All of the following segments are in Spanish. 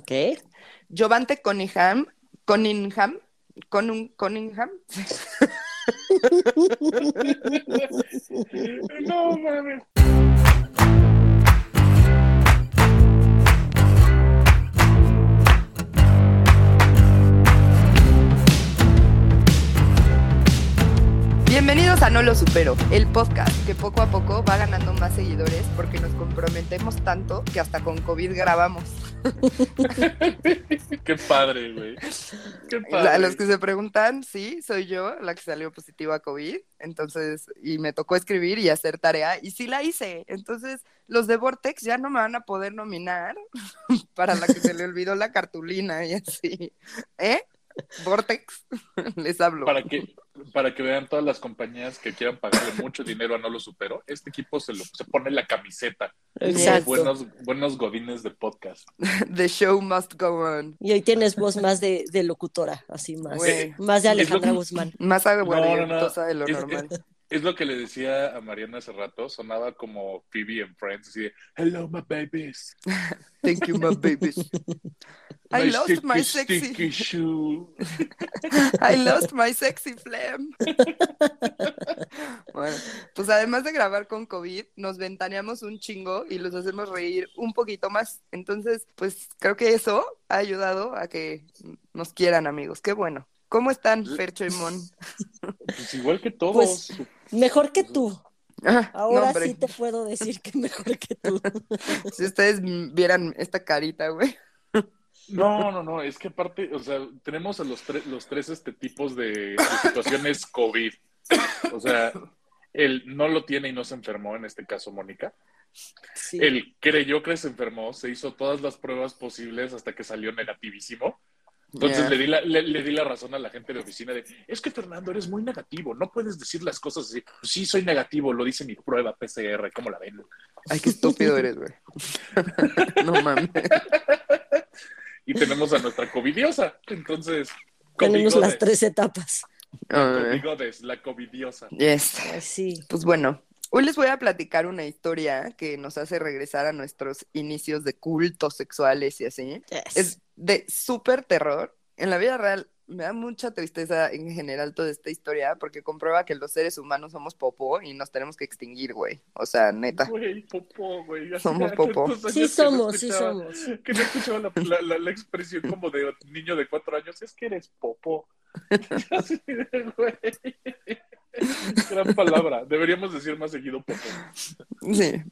Ok. Jovante Cunningham, Cunningham, Conun- Cunningham, No mames. Bienvenidos a No Lo Supero, el podcast que poco a poco va ganando más seguidores porque nos comprometemos tanto que hasta con COVID grabamos. Qué padre, güey. Qué A los que se preguntan, sí, soy yo la que salió positiva a COVID, entonces, y me tocó escribir y hacer tarea, y sí la hice. Entonces, los de Vortex ya no me van a poder nominar para la que se le olvidó la cartulina y así. ¿Eh? Vortex, les hablo. Para que, para que vean todas las compañías que quieran pagarle mucho dinero a No Lo Supero, este equipo se, lo, se pone la camiseta. Exacto. Buenos, buenos godines de podcast. The show must go on. Y hoy tienes voz más de, de locutora, así más. Más de Alejandra Guzmán. Más No, no, no. aguardientosa de lo Es- normal. Es lo que le decía a Mariana hace rato, sonaba como Phoebe en Friends, así de, hello my babies. Thank you, my babies. I My lost sticky, my sexy, sticky shoe. I lost my sexy phlegm. Bueno, pues además de grabar con COVID, nos ventaneamos un chingo y los hacemos reír un poquito más. Entonces, pues creo que eso ha ayudado a que nos quieran, amigos. Qué bueno. ¿Cómo están, Fercho y Mon? Pues igual que todos. Pues, Mejor que tú. Ah, Ahora no, sí te puedo decir que mejor que tú. Si ustedes vieran esta carita, güey. No, no, no, es que aparte, o sea, tenemos a los, tres los tres este, tipos de, de situaciones COVID. O sea, él no lo tiene y no se enfermó, en este caso Mónica. Sí. Él creyó que se enfermó, se hizo todas las pruebas posibles hasta que salió negativísimo. Entonces le, di la, le, le di la razón a la gente de oficina de, es que Fernando, eres muy negativo, no puedes decir las cosas así. Pues sí, soy negativo, lo dice mi prueba PCR, ¿cómo la ven? Ay, qué estúpido eres, güey. No mames. Y tenemos a nuestra covidiosa, entonces... Tenemos las tres etapas. Ay, covigodes, la covidiosa. yes. Ay, sí. Pues bueno, hoy les voy a platicar una historia que nos hace regresar a nuestros inicios de cultos sexuales y así. Yes. Es de súper terror. En la vida real me da mucha tristeza en general toda esta historia porque comprueba que los seres humanos somos popó y nos tenemos que extinguir, güey. O sea, neta. Güey, popó, güey. Somos popó. Sí somos, sí somos. Que no escuchaba la, la- la- la expresión como de niño de cuatro años. Es que eres popó. Gran palabra. Deberíamos decir más seguido popó. Sí.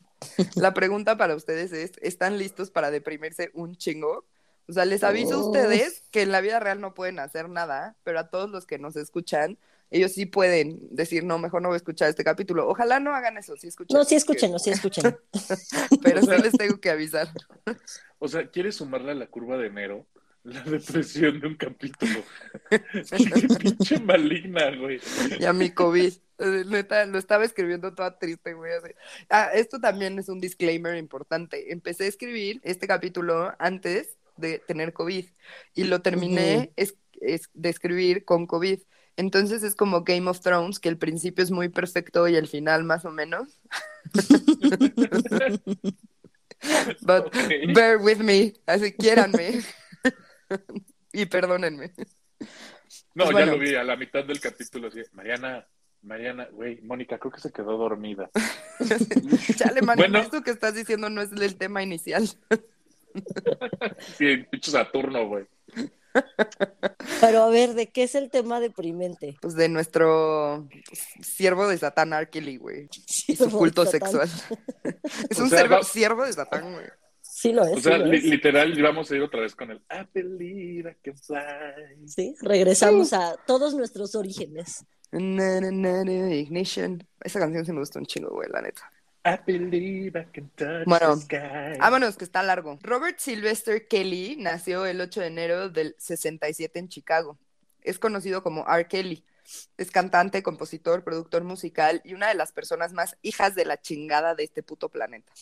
La pregunta para ustedes es, ¿están listos para deprimirse un chingo? O sea, les aviso a Oh. ustedes que en la vida real no pueden hacer nada, pero a todos los que nos escuchan, ellos sí pueden decir, no, mejor no voy a escuchar este capítulo. Ojalá no hagan eso, sí escuchen. No, sí escúchenos, sí escúchenos. Pero sí les tengo que avisar. O sea, ¿quieres sumarle a la curva de enero? La depresión de un capítulo. Qué pinche maligna, güey. Y a mi COVID. Eh, Neta, lo estaba escribiendo toda triste, güey. así. Ah, esto también es un disclaimer importante. Empecé a escribir este capítulo antes de tener COVID y lo terminé es- es- de escribir con COVID. Entonces es como Game of Thrones, que el principio es muy perfecto y el final más o menos. But bear with me, así quiéranme. y perdónenme. No, Pues ya lo vi a la mitad del capítulo. Así, Mariana, Mariana, güey, Mónica, creo que se quedó dormida. Chale, man, Bueno. esto que estás diciendo no es el tema inicial. Sí, pinche Saturno, güey. Pero a ver, ¿de qué es el tema deprimente? Pues de nuestro siervo de Satán, R. Kelly, güey. Y su culto sexual. es O un sea, servo- va- siervo de Satán, güey. Sí lo es. O sea, sí, lo li- es. literal, vamos a ir otra vez con el I believe I can fly. Sí, regresamos a todos nuestros orígenes. Na, na, na, na, ignition. Esa canción se me gustó un chingo, güey, la neta. I believe I can touch Bueno, the sky. Vámonos, que está largo. Robert Sylvester Kelly nació el 8 de enero del 67 en Chicago. Es conocido como R. Kelly. Es cantante, compositor, productor musical y una de las personas más hijas de la chingada de este puto planeta.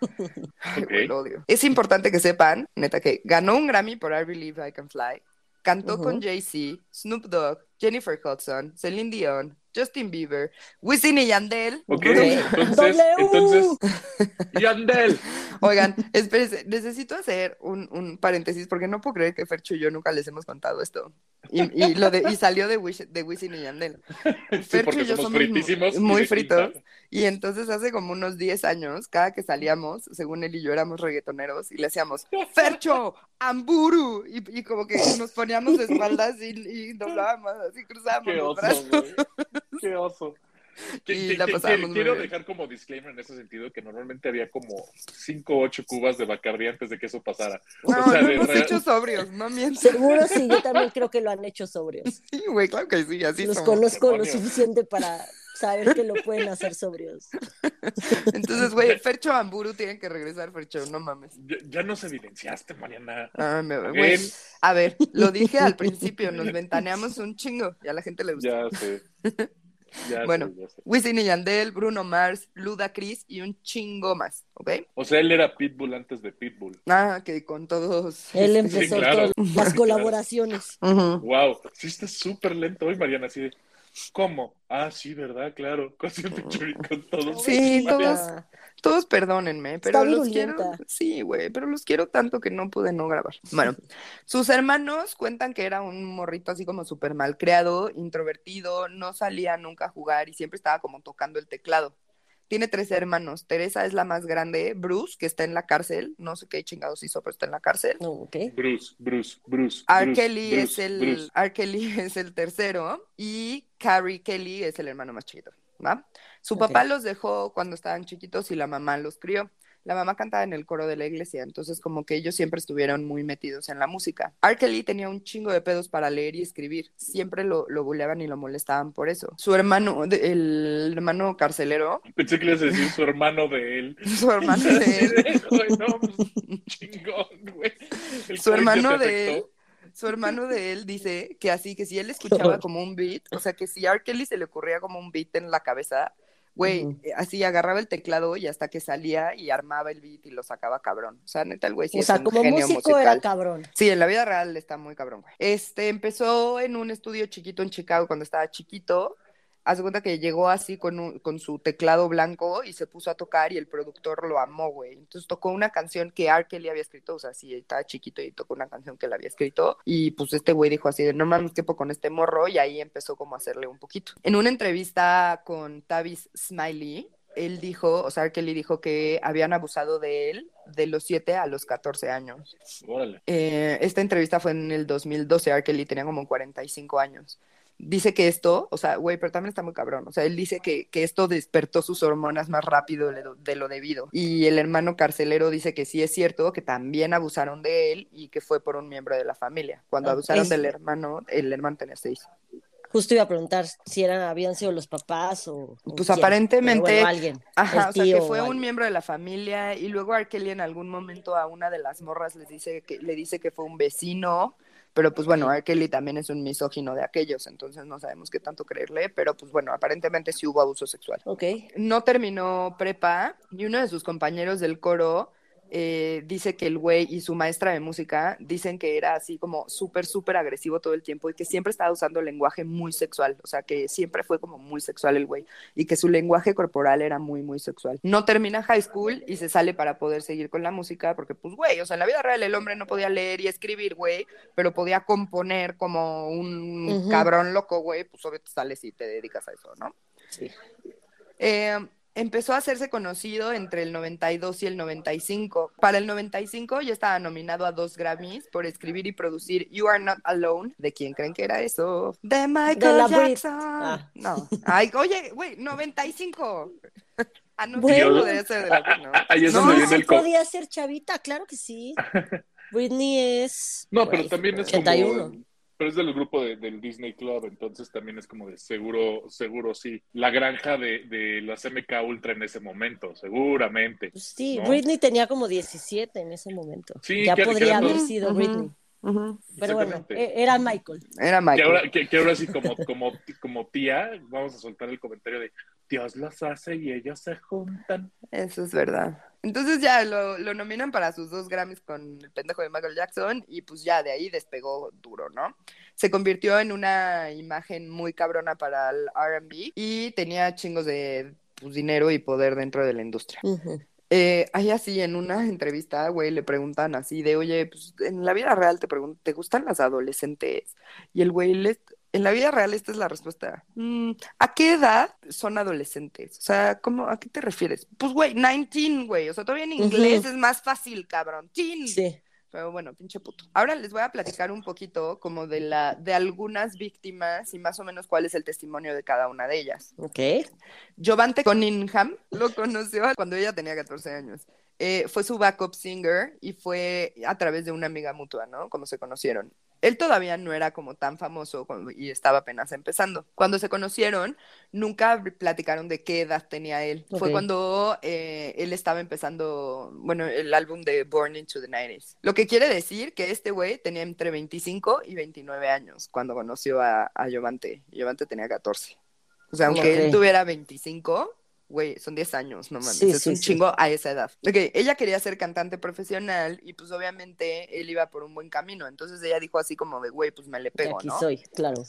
Ay, Ok. güey, lo odio. Es importante que sepan, neta, que ganó un Grammy por I Believe I Can Fly. Cantó con Jay-Z, Snoop Dogg, Jennifer Hudson, Celine Dion, Justin Bieber, Wisin y Yandel. Ok, entonces, entonces, Yandel. Oigan, espérense, necesito hacer un, un paréntesis porque no puedo creer que Fercho y yo nunca les hemos contado esto. Y, y lo de, y salió de, Wish, de Wisin y Yandel. Sí, Fercho porque y yo somos somos fritísimos. muy fritos. Y entonces hace como unos 10 años, cada que salíamos, según él y yo éramos reggaetoneros, y le hacíamos, Fercho, Amburu, y, y como que nos poníamos de espaldas y, y doblábamos, así cruzábamos Qué los oso, brazos. güey. Qué oso. Y la quiero bien. dejar como disclaimer en ese sentido que normalmente había como 5 o 8 cubas de Bacardi antes de que eso pasara. No, O sea, de hemos real- hecho sobrios, no mientas. Seguro sí, yo también creo que lo han hecho sobrios. Sí, güey, claro que sí, así Los somos. conozco lo suficiente para saber que lo pueden hacer sobrios. Entonces, güey, Fercho Amburu tienen que regresar, Fercho, no mames. Ya, ya nos evidenciaste, Mariana. Ah, me- güey, a ver, lo dije al principio, nos ventaneamos un chingo y a la gente le gusta. Ya sé. Ya Bueno. sé, sé. Wisin y Yandel, Bruno Mars, Luda Chris y un chingo más, ¿ok? O sea, él era Pitbull antes de Pitbull. Ah, que con todos. Él este, empezó claro. todas las colaboraciones. Ujú. Wow, sí está súper lento hoy, Mariana, así de, ¿cómo? Ah, sí, ¿verdad? Claro, con, con todos. Sí, todos, todos perdónenme, pero Está los quiero. Sí, güey, pero los quiero tanto que no pude no grabar. Bueno, sus hermanos cuentan que era un morrito así como súper mal creado, introvertido, no salía nunca a jugar y siempre estaba como tocando el teclado. Tiene tres hermanos. Teresa es la más grande, Bruce, que está en la cárcel, no sé qué chingados hizo, pero está en la cárcel. No, ok. Bruce, Bruce, Bruce. R. Bruce, Kelly Bruce, es el Bruce. R. Kelly es el tercero y Carrie Kelly es el hermano más chiquito, ¿va? Su papá los dejó cuando estaban chiquitos y la mamá los crió. La mamá cantaba en el coro de la iglesia, entonces como que ellos siempre estuvieron muy metidos en la música. R. Kelly tenía un chingo de pedos para leer y escribir. Siempre lo, lo buleaban y lo molestaban por eso. Su hermano, el hermano carcelero, Pensé que le ibas a decir su hermano de él. su hermano de él, no, pues, chingón, güey. El su hermano de él. Su hermano de él dice que así, que si él escuchaba como un beat, o sea, que si a R. Kelly se le ocurría como un beat en la cabeza, güey, eh, así agarraba el teclado y hasta que salía y armaba el beat y lo sacaba cabrón. O sea, neta, el güey sí O es sea, un como genio músico musical. era cabrón. Sí, en la vida real está muy cabrón, güey. Este, empezó en un estudio chiquito en Chicago cuando estaba chiquito. Haz cuenta que llegó así con, un- con su teclado blanco y se puso a tocar y el productor lo amó, güey. Entonces tocó una canción que R. Kelly había escrito, o sea, sí, estaba chiquito y tocó una canción que él había escrito. Y pues este güey dijo así de, no mames, qué poco con este morro y ahí empezó como a hacerle un poquito. En una entrevista con Tavis Smiley, él dijo, o sea, R. Kelly dijo que habían abusado de él de los 7 a los 14 años. Órale. Eh, esta entrevista fue en el 2012, R. Kelly tenía como 45 años. Dice que esto, o sea, güey, pero también está muy cabrón. O sea, él dice que, que esto despertó sus hormonas más rápido de lo, de lo debido. Y el hermano carcelero dice que sí es cierto, que también abusaron de él y que fue por un miembro de la familia. Cuando abusaron es- del hermano, el hermano tenía seis. Justo iba a preguntar si eran, habían sido los papás o. o Pues quién. aparentemente- bueno, alguien. Ajá, o sea, que fue un alguien. miembro de la familia y luego R. Kelly en algún momento a una de las morras les dice que, le dice que fue un vecino, pero pues bueno, R. Kelly también es un misógino de aquellos, entonces no sabemos qué tanto creerle, pero pues bueno, aparentemente sí hubo abuso sexual. Ok. No terminó prepa y uno de sus compañeros del coro eh, dice que el güey y su maestra de música dicen que era así como súper, súper agresivo todo el tiempo y que siempre estaba usando lenguaje muy sexual, o sea, que siempre fue como muy sexual el güey y que su lenguaje corporal era muy, muy sexual. No termina high school y se sale para poder seguir con la música porque, pues, güey, o sea, en la vida real el hombre no podía leer y escribir, güey, pero podía componer como un cabrón loco, güey, pues obviamente sales y te dedicas a eso, ¿no? Sí. Eh, empezó a hacerse conocido entre el 92 y el 95. Para el 95 ya estaba nominado a dos Grammys por escribir y producir You Are Not Alone. ¿De quién creen que era eso? De Michael De. Jackson. Ah. No. Ay, oye, güey, 95. Ah, no, Bueno. sí, podría ser de la ¿no? Ahí es No, donde Sí, viene sí el podía ser chavita, claro que sí. Britney es. No, pero también es 81. como. Pero es del grupo de- del Disney Club, entonces también es como de seguro, seguro sí. La granja de, de las MK Ultra en ese momento, seguramente. Pues sí, ¿no? Britney tenía como 17 en ese momento. Sí, ya que- podría haber dos. sido. Britney. Pero bueno, e- era Michael. Era Que Michael. ahora, que, que ahora sí, como, como, como tía, vamos a soltar el comentario de Dios los hace y ellos se juntan. Eso es verdad. Entonces ya lo, lo nominan para sus dos Grammys con el pendejo de Michael Jackson y pues ya de ahí despegó duro, ¿no? Se convirtió en una imagen muy cabrona para el RB y tenía chingos de pues, dinero y poder dentro de la industria. Ujú. Eh, ahí así, en una entrevista, güey, le preguntan así de, oye, pues en la vida real te preguntan, ¿te gustan las adolescentes? Y el güey, les, en la vida real esta es la respuesta. "Mm, ¿A qué edad son adolescentes? O sea, ¿cómo, ¿a qué te refieres? Pues, güey, 19, güey. O sea, todavía en inglés es más fácil, cabrón. Teen. Sí. Pero bueno, pinche puto. Ahora les voy a platicar un poquito como de la, de algunas víctimas y más o menos cuál es el testimonio de cada una de ellas. Ok. Jovante Cunningham lo conoció cuando ella tenía 14 años. Eh, fue su backup singer y fue a través de una amiga mutua, ¿no? Como se conocieron. Él todavía no era como tan famoso y estaba apenas empezando. Cuando se conocieron, nunca platicaron de qué edad tenía él. Fue Ok. cuando eh, él estaba empezando, bueno, el álbum de Born into the 90s. Lo que quiere decir que este güey tenía entre 25 y 29 años cuando conoció a, a Jovante. Y Jovante tenía 14. O sea, aunque él tuviera 25, güey, son 10 años, no mames, Sí, es sí, un sí. chingo a esa edad. Ok, ella quería ser cantante profesional y pues obviamente él iba por un buen camino, entonces ella dijo así como de, güey, pues me le pego, aquí ¿no? soy, claro.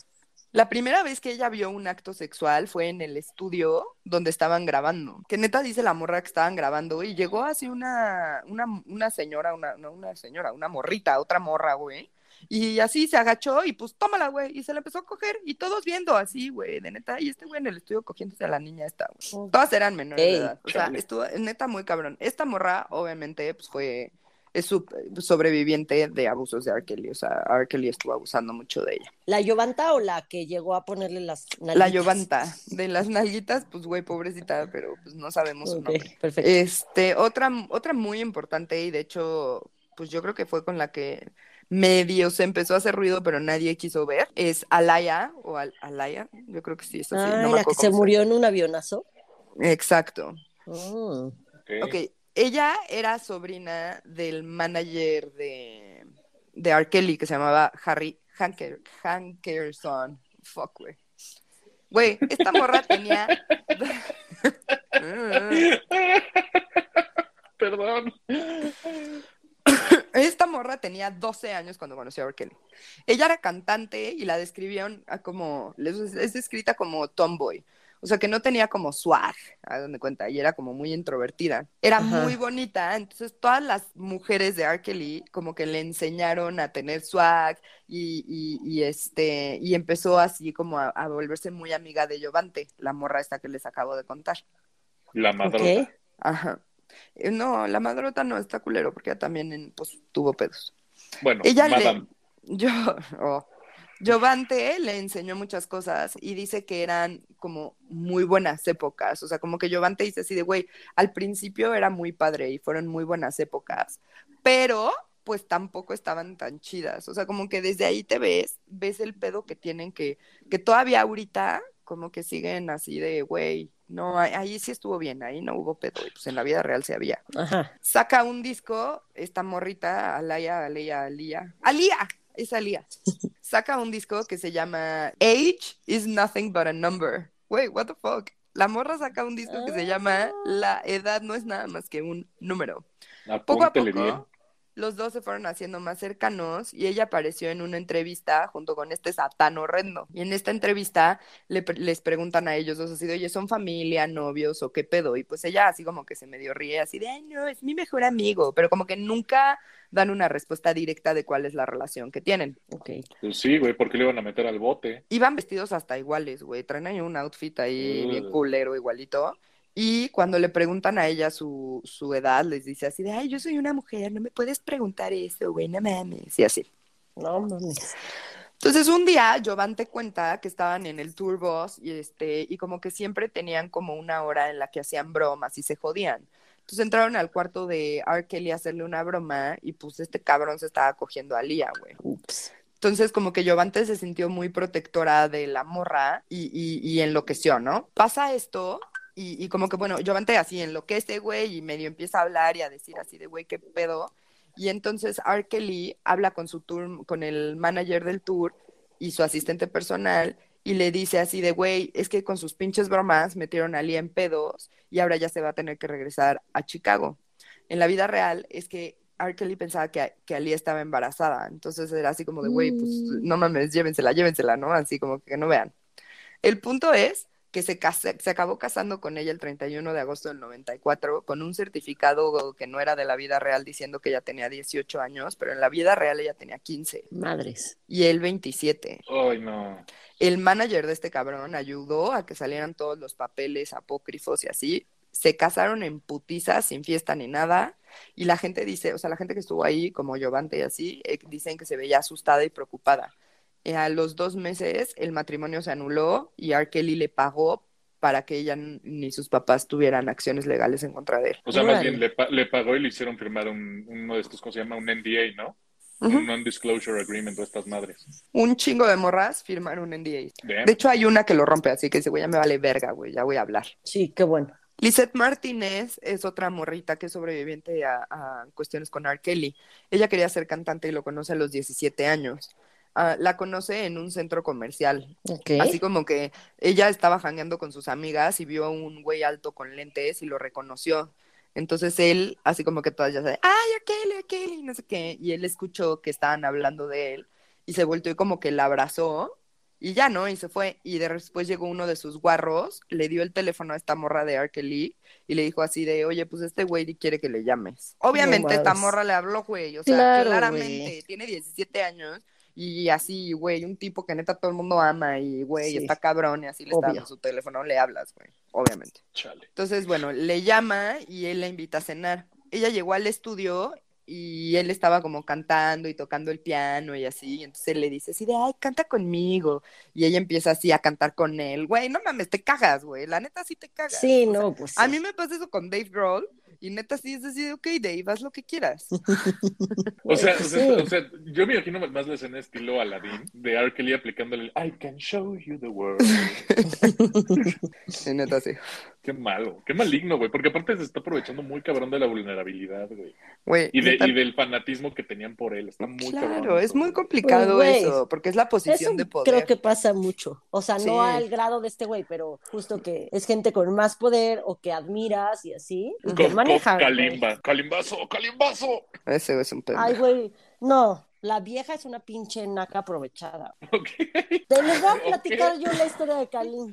La primera vez que ella vio un acto sexual fue en el estudio donde estaban grabando. Que neta dice la morra que estaban grabando y llegó así una, una, una señora, una, no una señora, una morrita, otra morra, güey. Y así se agachó y pues tómala, güey. Y se la empezó a coger y todos viendo así, güey, de neta. Y este güey en el estudio cogiéndose a la niña esta, güey. Todas eran menores de edad. O sea, estuvo neta muy cabrón. Esta morra, obviamente, pues fue es su- sobreviviente de abusos de R. Kelly. O sea, R. Kelly estuvo abusando mucho de ella. ¿La Yovanta o la que llegó a ponerle las La nalguitas? Yovanta, de las nalguitas, pues güey, pobrecita, pero pues no sabemos su nombre. perfecto. Este, otra, otra muy importante, y de hecho, pues yo creo que fue con la que medio se empezó a hacer ruido, pero nadie quiso ver, es Alaya, o Al- Alaya, yo creo que sí, es así, no me la que se murió en un avionazo. Exacto. Mm. Ok. Ok, ella era sobrina del manager de, de R. Kelly, que se llamaba Harry Hanker, Hankerson. Fuck, güey. Güey, esta morra tenía... Perdón. Esta morra tenía 12 años cuando conoció a R. Kelly. Ella era cantante y la describían a como, es es descrita como tomboy. O sea, que no tenía como swag, a donde cuenta, y era como muy introvertida. Era Ajá. muy bonita, entonces todas las mujeres de R. Kelly como que le enseñaron a tener swag y, y, y, este, y empezó así como a, a volverse muy amiga de Jovante, la morra esta que les acabo de contar. La madrota. Ok. Ajá. Eh, No, la madrota no está culero porque ella también pues, tuvo pedos. Bueno, Ella madame. le, yo, oh, Jovante le enseñó muchas cosas y dice que eran como muy buenas épocas, o sea, como que Jovante dice así de, güey, al principio era muy padre y fueron muy buenas épocas, pero pues tampoco estaban tan chidas, o sea, como que desde ahí te ves, ves el pedo que tienen que, que todavía ahorita como que siguen así de, güey, no, ahí- ahí sí estuvo bien, ahí no hubo pedo, pues en la vida real se había Ajá. saca un disco, esta morrita, Alaya, Alaya, Alía, Alía, es Alía, saca un disco que se llama Age is Nothing But a Number. Wait, what the fuck? La morra saca un disco que se llama La edad no es nada más que un número. Poco a poco, bien. Los dos se fueron haciendo más cercanos y ella apareció en una entrevista junto con este Satán horrendo. Y en esta entrevista le pre- les preguntan a ellos dos así de, oye, ¿son familia, novios o qué pedo? Y pues ella así como que se medio ríe, así de, ay, no, es mi mejor amigo, pero como que nunca dan una respuesta directa de cuál es la relación que tienen. Ok. Pues sí, güey, ¿por qué le iban a meter al bote? Iban vestidos hasta iguales, güey, traen ahí un outfit ahí Mm. bien culero, igualito. Y cuando le preguntan a ella su, su edad, les dice así de, ay, yo soy una mujer, no me puedes preguntar eso, güey, no mames, y así. No mames. Entonces un día Jovante cuenta que estaban en el tour bus y este y como que siempre tenían como una hora en la que hacían bromas y se jodían. Entonces entraron al cuarto de R. Kelly a hacerle una broma y pues este cabrón se estaba cogiendo a Lía, güey. Ups. Entonces como que Jovante se sintió muy protectora de la morra y, y, y enloqueció, ¿no? Pasa esto y, y como que bueno, Jovante así enloquece, güey, y medio empieza a hablar y a decir así de, güey, qué pedo. Y entonces R. Kelly habla con su tour, con el manager del tour y su asistente personal y le dice así de, güey, es que con sus pinches bromas metieron a Lee en pedos y ahora ya se va a tener que regresar a Chicago. En la vida real es que R. Kelly pensaba que, que Ali estaba embarazada, entonces era así como de, güey, pues Mm. no mames, llévensela, llévensela, ¿no? Así como que no vean. El punto es que se, casa- se acabó casando con ella el 31 de agosto del 94 con un certificado que no era de la vida real diciendo que ella tenía 18 años, pero en la vida real ella tenía 15 Madres. y él 27. Ay, no. El manager de este cabrón ayudó a que salieran todos los papeles apócrifos y así. Se casaron en putizas, sin fiesta ni nada. Y la gente dice, o sea, la gente que estuvo ahí, como Giovante y así, eh, dicen que se veía asustada y preocupada. Eh, a los dos meses el matrimonio se anuló y R. Kelly le pagó para que ella ni sus papás tuvieran acciones legales en contra de él. O sea, más bien le, pa- le pagó y le hicieron firmar un, uno de estos, ¿cómo se llama? Un NDA, ¿no? Un Non-Disclosure Agreement o estas madres. Un chingo de morras firmaron NDA. Damn. De hecho, hay una que lo rompe, así que dice, güey, ya me vale verga, güey, ya voy a hablar. Sí, qué bueno. Lisette Martínez es otra morrita que es sobreviviente a, a cuestiones con R. Kelly. Ella quería ser cantante y lo conoce a los 17 años. Ah, la conoce en un centro comercial. Así como que ella estaba jangueando con sus amigas y vio a un güey alto con lentes y lo reconoció. Entonces él, así como que todas ya saben, ¡ay, R. Kelly! No sé qué. Y él escuchó que estaban hablando de él y se volteó y como que la abrazó y ya, ¿no? Y se fue. Y de- después llegó uno de sus guarros, le dio el teléfono a esta morra de R. Kelly y le dijo así de, oye, pues este güey quiere que le llames. Obviamente esta morra le habló, güey, o sea, Claro, claramente, güey. tiene 17 años y así, güey, un tipo que neta todo el mundo ama y, güey, Sí. está cabrón y así le está dando su teléfono, le hablas, güey, obviamente. Chale. Entonces, bueno, le llama y él la invita a cenar. Ella llegó al estudio y él estaba como cantando y tocando el piano y así, y entonces él le dice así de, ay, canta conmigo, y ella empieza así a cantar con él, güey, no mames, te cagas, güey, la neta sí te cagas. Sí, O sea, no, pues. a mí me pasa eso con Dave Grohl, y neta sí es así de, ok, Dave, haz lo que quieras. O sea, o Sí. sea, o sea, yo me imagino más la escena estilo Aladdin de R. Kelly aplicándole el I can show you the world. Sí, neta sí. Qué malo, qué maligno, güey, porque aparte se está aprovechando muy cabrón de la vulnerabilidad, güey. Güey, Y, de- y del fanatismo que tenían por él. Está muy cabrón. claro, es muy complicado güey, eso, porque es la posición Eso de poder. creo que pasa mucho. O sea, Sí. no al grado de este güey, pero justo que es gente con más poder o que admiras y así. Y Con, que con maneja. güey. Kalimba. Kalimbazo, Kalimbazo. Ese es un pendejo. Ay, güey. No, la vieja es una pinche naca aprovechada. Te les voy a platicar yo la historia de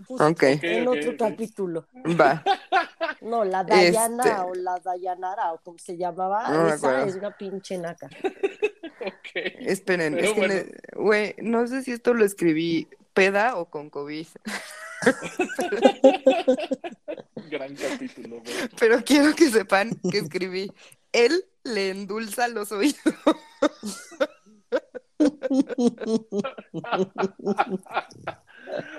justo Ok. en otro ok. Va, capítulo. No, la Dayana Este- o la Dayanara o como se llamaba, No esa acuerdo. es una pinche naca. Esperen, Pero es bueno. güey, no sé si esto lo escribí peda o con COVID, Gran capítulo, güey. pero quiero que sepan que escribí, él le endulza los oídos.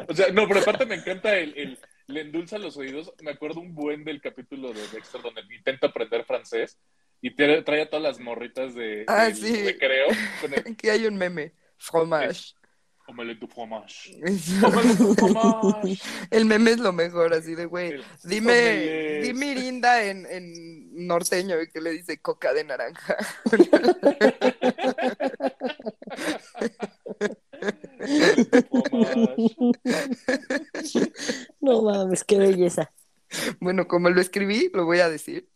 O sea, no, pero aparte me encanta el, el- le endulza los oídos. Me acuerdo un buen del capítulo de Dexter donde intenta aprender francés y trae, trae a todas las morritas de, Ah, del sí. recreo el Aquí hay un meme, fromage. omelette du fromage. Omelette du fromage. El meme es lo mejor, así de, güey, dime, omelette. di mirinda en, en norteño que le dice coca de naranja. No mames, qué belleza. Bueno, como lo escribí, lo voy a decir.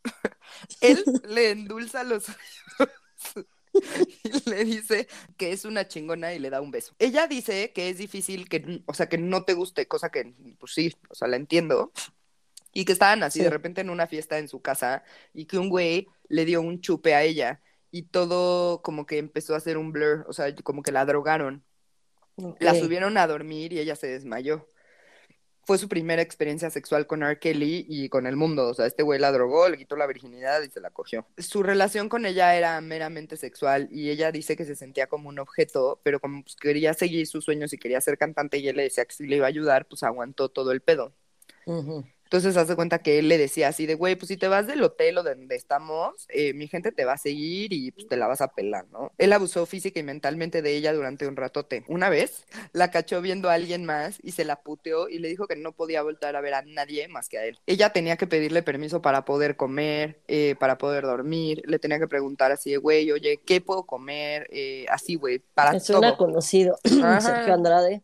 Él le endulza los oídos y le dice que es una chingona y le da un beso. Ella dice que es difícil que, o sea, que no te guste, cosa que, pues sí, o sea, la entiendo. Y que estaban así Sí. de repente en una fiesta en su casa y que un güey le dio un chupe a ella y todo como que empezó a hacer un blur, o sea, como que la drogaron. La subieron a dormir y ella se desmayó. Fue su primera experiencia sexual con R. Kelly y con el mundo. O sea, este güey la drogó, le quitó la virginidad y se la cogió. Su relación con ella era meramente sexual y ella dice que se sentía como un objeto, pero como pues, quería seguir sus sueños y quería ser cantante y él le decía que sí le iba a ayudar, pues aguantó todo el pedo. Ujú. Entonces hace cuenta que él le decía así de, güey, pues si te vas del hotel o de donde estamos, eh, mi gente te va a seguir y pues, te la vas a pelar, ¿no? Él abusó física y mentalmente de ella durante un ratote. Una vez la cachó viendo a alguien más y se la puteó y le dijo que no podía voltar a ver a nadie más que a él. Ella tenía que pedirle permiso para poder comer, eh, para poder dormir, le tenía que preguntar así de, güey, oye, ¿qué puedo comer? Eh, así, güey, para Me suena todo. conocido. Ajá. Sergio Andrade.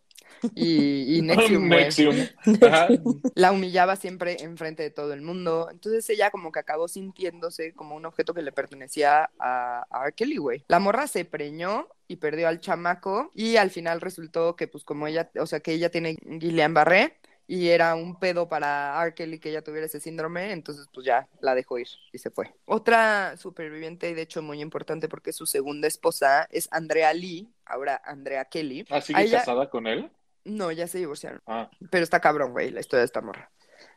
Y, y Nexium, la humillaba siempre enfrente de todo el mundo. Entonces ella como que acabó sintiéndose como un objeto que le pertenecía a, a R. Kelly, güey. La morra se preñó y perdió al chamaco y al final resultó que pues como ella, o sea, que ella tiene Guillain-Barré y era un pedo para R. Kelly que ella tuviera ese síndrome, entonces pues ya la dejó ir y se fue. Otra superviviente, y de hecho muy importante porque su segunda esposa, es Andrea Lee, ahora Andrea Kelly. ¿Ah, sigue ella- casada con él? No, ya se divorciaron, Ah, pero está cabrón, güey, la historia de esta morra.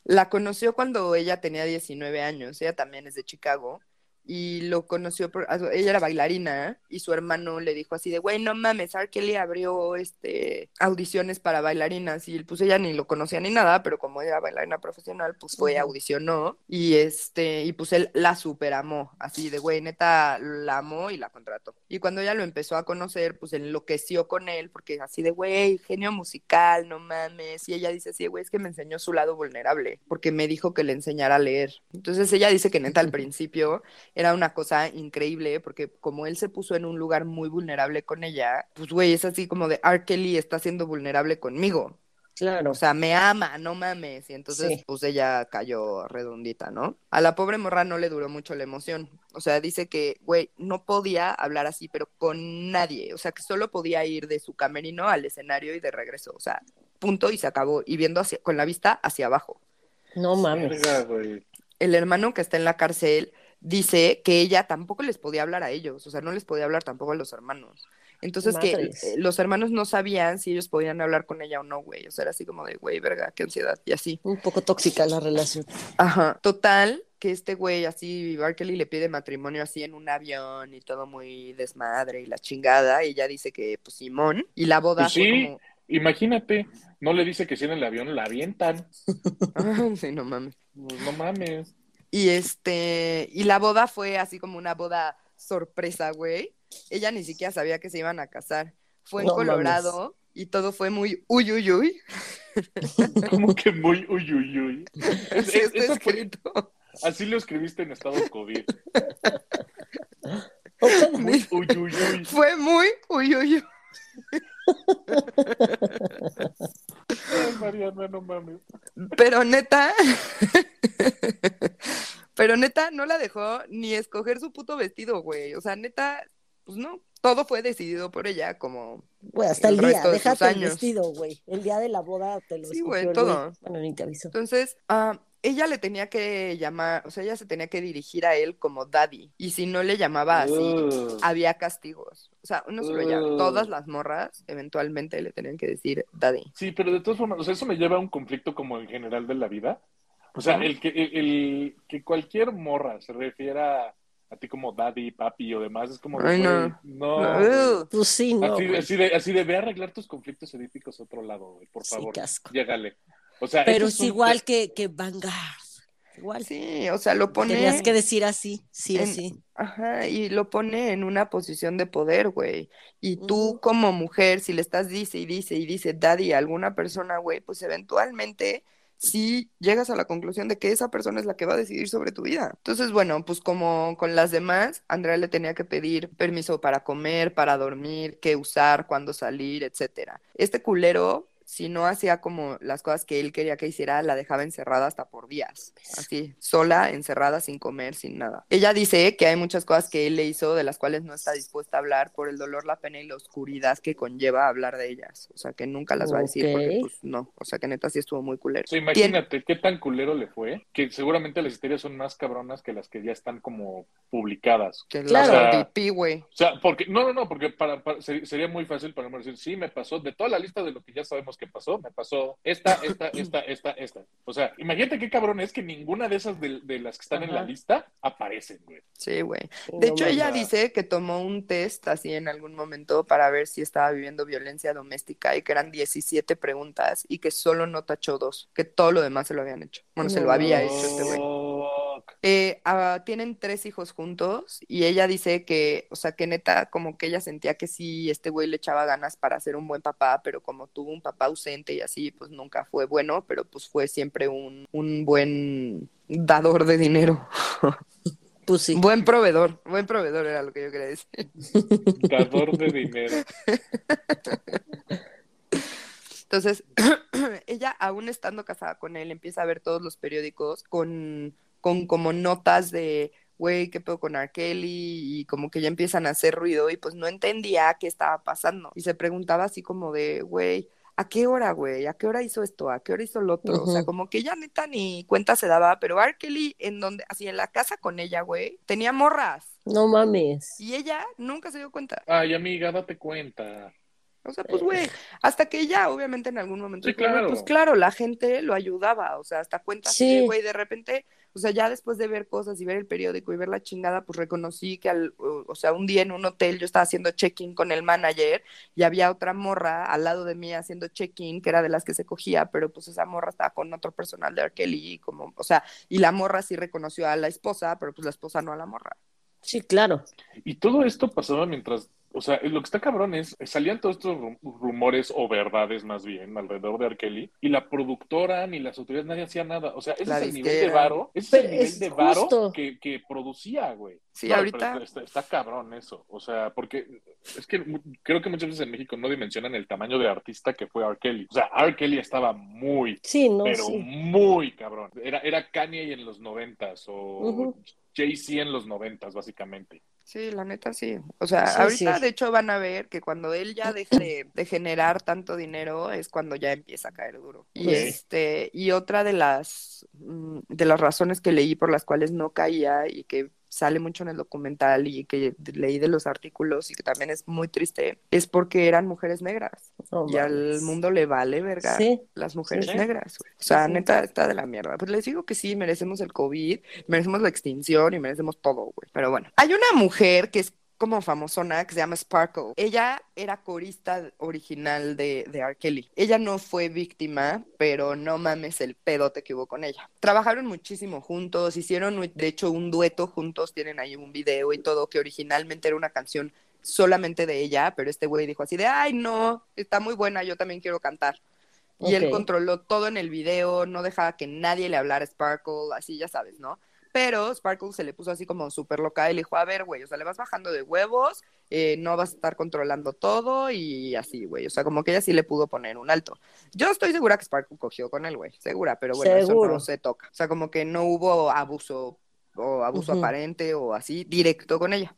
La conoció cuando ella tenía 19 años, ella también es de Chicago, y lo conoció, por, ah, ella era bailarina, y su hermano le dijo así de, güey, no mames, R. Kelly abrió este, audiciones para bailarinas, y pues ella ni lo conocía ni nada, pero como era bailarina profesional, pues fue, audicionó, y este, y pues él la super amó, así de, güey, neta, la amó y la contrató. Y cuando ella lo empezó a conocer, pues enloqueció con él, porque así de, güey, genio musical, no mames, y ella dice así, güey, es que me enseñó su lado vulnerable, porque me dijo que le enseñara a leer. Entonces ella dice que neta al principio era una cosa increíble, porque como él se puso en un lugar muy vulnerable con ella, pues güey, es así como de, R. Kelly está siendo vulnerable conmigo. Claro. O sea, me ama, no mames. Y entonces, Sí. pues ella cayó redondita, ¿no? A la pobre morra no le duró mucho la emoción. O sea, dice que, güey, no podía hablar así, pero con nadie. O sea, que solo podía ir de su camerino al escenario y de regreso. O sea, punto y se acabó. Y viendo hacia, con la vista hacia abajo. no mames. El hermano que está en la cárcel dice que ella tampoco les podía hablar a ellos. O sea, no les podía hablar tampoco a los hermanos. Entonces que eh, los hermanos no sabían si ellos podían hablar con ella o no, güey. O sea, era así como de, güey, verga, qué ansiedad. Y así. Un poco tóxica la relación. Ajá, total, que este güey así, Barkley le pide matrimonio así en un avión y todo muy desmadre y la chingada, y ella dice que, pues, Simón, y la boda Pues sí. como, Imagínate, no le dice que si en el avión la avientan. Sí, no mames. Pues, no mames. Y este, y la boda fue así como una boda sorpresa, güey. Ella ni siquiera sabía que se iban a casar. Fue en No mames. Colorado y todo fue muy uy, uy, uy. Como que muy uy, uy, uy. Es- Sí, es- está fue- escrito. así lo escribiste en estado COVID. Muy uy, uy, uy. Fue muy uy, uy, uy. Ay, Mariana, no mames. Pero neta, pero neta no la dejó ni escoger su puto vestido, güey. O sea, neta, pues no, todo fue decidido por ella, como, Güey, hasta El el, día, resto de déjate el vestido, güey. El día de la boda te lo Sí, güey, todo. Bueno, ni te aviso. entonces, ah, ella le tenía que llamar, o sea, ella se tenía que dirigir a él como daddy. Y si no le llamaba así, Ugh. había castigos. O sea, no solo ella, todas las morras eventualmente le tenían que decir daddy. Sí, pero de todas formas, o sea, eso me lleva a un conflicto como en general de la vida. O sea, el que, el, el que cualquier morra se refiera a ti como daddy, papi o demás, es como Ay, no. no. Ugh. Pues sí, no. Así, así, de, así de ve a arreglar tus conflictos edípicos a otro lado, güey, por Sí, favor. qué asco. Llégale. O sea, Pero es un igual que, que Vanguard. Igual. Sí, o sea, lo pone... Tenías que decir así, sí en- sí. Ajá, y lo pone en una posición de poder, güey. Y tú Ujú. como mujer, si le estás dice y dice y dice daddy a alguna persona, güey, pues eventualmente sí llegas a la conclusión de que esa persona es la que va a decidir sobre tu vida. Entonces, bueno, pues como con las demás, Andrea le tenía que pedir permiso para comer, para dormir, qué usar, cuándo salir, etcétera. Este culero si no hacía como las cosas que él quería que hiciera, la dejaba encerrada hasta por días. Así, sola, encerrada, sin comer, sin nada. Ella dice que hay muchas cosas que él le hizo de las cuales no está dispuesta a hablar por el dolor, la pena y la oscuridad que conlleva hablar de ellas. O sea, que nunca las va a decir porque, pues, no. O sea, que neta sí estuvo muy culero. O sea, imagínate qué tan culero le fue, que seguramente las historias son más cabronas que las que ya están como publicadas. Que Claro. la O sea, pipí, güey. O sea, porque, no, no, no, porque para, para- ser- sería muy fácil para mí decir, sí, me pasó, de toda la lista de lo que ya sabemos que pasó, me pasó esta, esta, esta, esta, esta. O sea, imagínate qué cabrón es que ninguna de esas de, de las que están en la lista aparecen, güey. Sí, güey. Sí, De no hecho, ella dice que tomó un test así en algún momento para ver si estaba viviendo violencia doméstica y que eran 17 preguntas y que solo no tachó dos, que todo lo demás se lo habían hecho. Bueno, se lo había hecho este güey. Eh, ah, tienen tres hijos juntos y ella dice que, o sea, que neta, como que ella sentía que sí, este güey le echaba ganas para ser un buen papá, pero como tuvo un papá ausente y así, pues nunca fue bueno, pero pues fue siempre un, un buen dador de dinero. Pues sí. Buen proveedor, buen proveedor era lo que yo quería decir. Dador de dinero. Entonces, ella, aún estando casada con él, empieza a ver todos los periódicos con, con como notas de, güey, ¿qué pedo con R. Kelly? Y como que ya empiezan a hacer ruido y pues no entendía qué estaba pasando. Y se preguntaba así como de, güey, ¿a qué hora, güey? ¿A qué hora hizo esto? ¿A qué hora hizo lo otro? O sea, como que ella neta ni cuenta se daba, pero R. Kelly, en donde, así en la casa con ella, güey, tenía morras. No mames. Y ella nunca se dio cuenta. Ay, amiga, date cuenta. O sea, pues, güey, hasta que ella, obviamente, en algún momento, Sí, güey, claro. pues claro, la gente lo ayudaba, o sea, hasta cuenta, sí. güey, de repente, o sea, ya después de ver cosas y ver el periódico y ver la chingada, pues reconocí que, al, o sea, un día en un hotel yo estaba haciendo check-in con el manager y había otra morra al lado de mí haciendo check-in, que era de las que se cogía, pero pues esa morra estaba con otro personal de R. Kelly, y como, o sea, y la morra sí reconoció a la esposa, pero pues la esposa no a la morra. Sí, claro. Y todo esto pasaba mientras, o sea, lo que está cabrón es, salían todos estos rum- rumores o verdades más bien alrededor de R. Kelly y la productora ni las autoridades, nadie hacía nada. O sea, ese La es el nivel de varo, ese es el nivel es de varo justo. que, que producía, güey. Sí, No, ahorita- pero Está, está cabrón eso, o sea, porque es que creo que muchas veces en México no dimensionan el tamaño de artista que fue R. Kelly. O sea, R. Kelly estaba muy, Sí, no, pero sí. muy cabrón. Era, era Kanye en los noventas o Ujú. Jay-Z en los noventas, básicamente. Sí, la neta sí. O sea, Sí, ahorita sí. de hecho van a ver que cuando él ya deje de, de generar tanto dinero es cuando ya empieza a caer duro. Y este, y otra de las mm, de las razones que leí por las cuales no caía y que sale mucho en el documental y que leí de los artículos y que también es muy triste, es porque eran mujeres negras. Y al mundo le vale verga Sí. las mujeres Sí. negras. güey. O sea, Sí. neta, está de la mierda. Pues les digo que sí, merecemos el COVID, merecemos la extinción y merecemos todo, güey. Pero bueno, hay una mujer que es como famosona que se llama Sparkle. Ella era corista original de, de R. Kelly. Ella no fue víctima, pero no mames el pedote que hubo con ella. Trabajaron muchísimo juntos, hicieron de hecho un dueto juntos, tienen ahí un video y todo, que originalmente era una canción solamente de ella, pero este güey dijo así de, ay no, está muy buena, yo también quiero cantar. Y él controló todo en el video, no dejaba que nadie le hablara a Sparkle, así ya sabes, ¿no? Pero Sparkle se le puso así como súper loca y le dijo, a ver, güey, o sea, le vas bajando de huevos, eh, no vas a estar controlando todo y así, güey. O sea, como que ella sí le pudo poner un alto. Yo estoy segura que Sparkle cogió con él, güey, segura, pero bueno, Seguro. eso no se toca. O sea, como que no hubo abuso o abuso aparente o así directo con ella.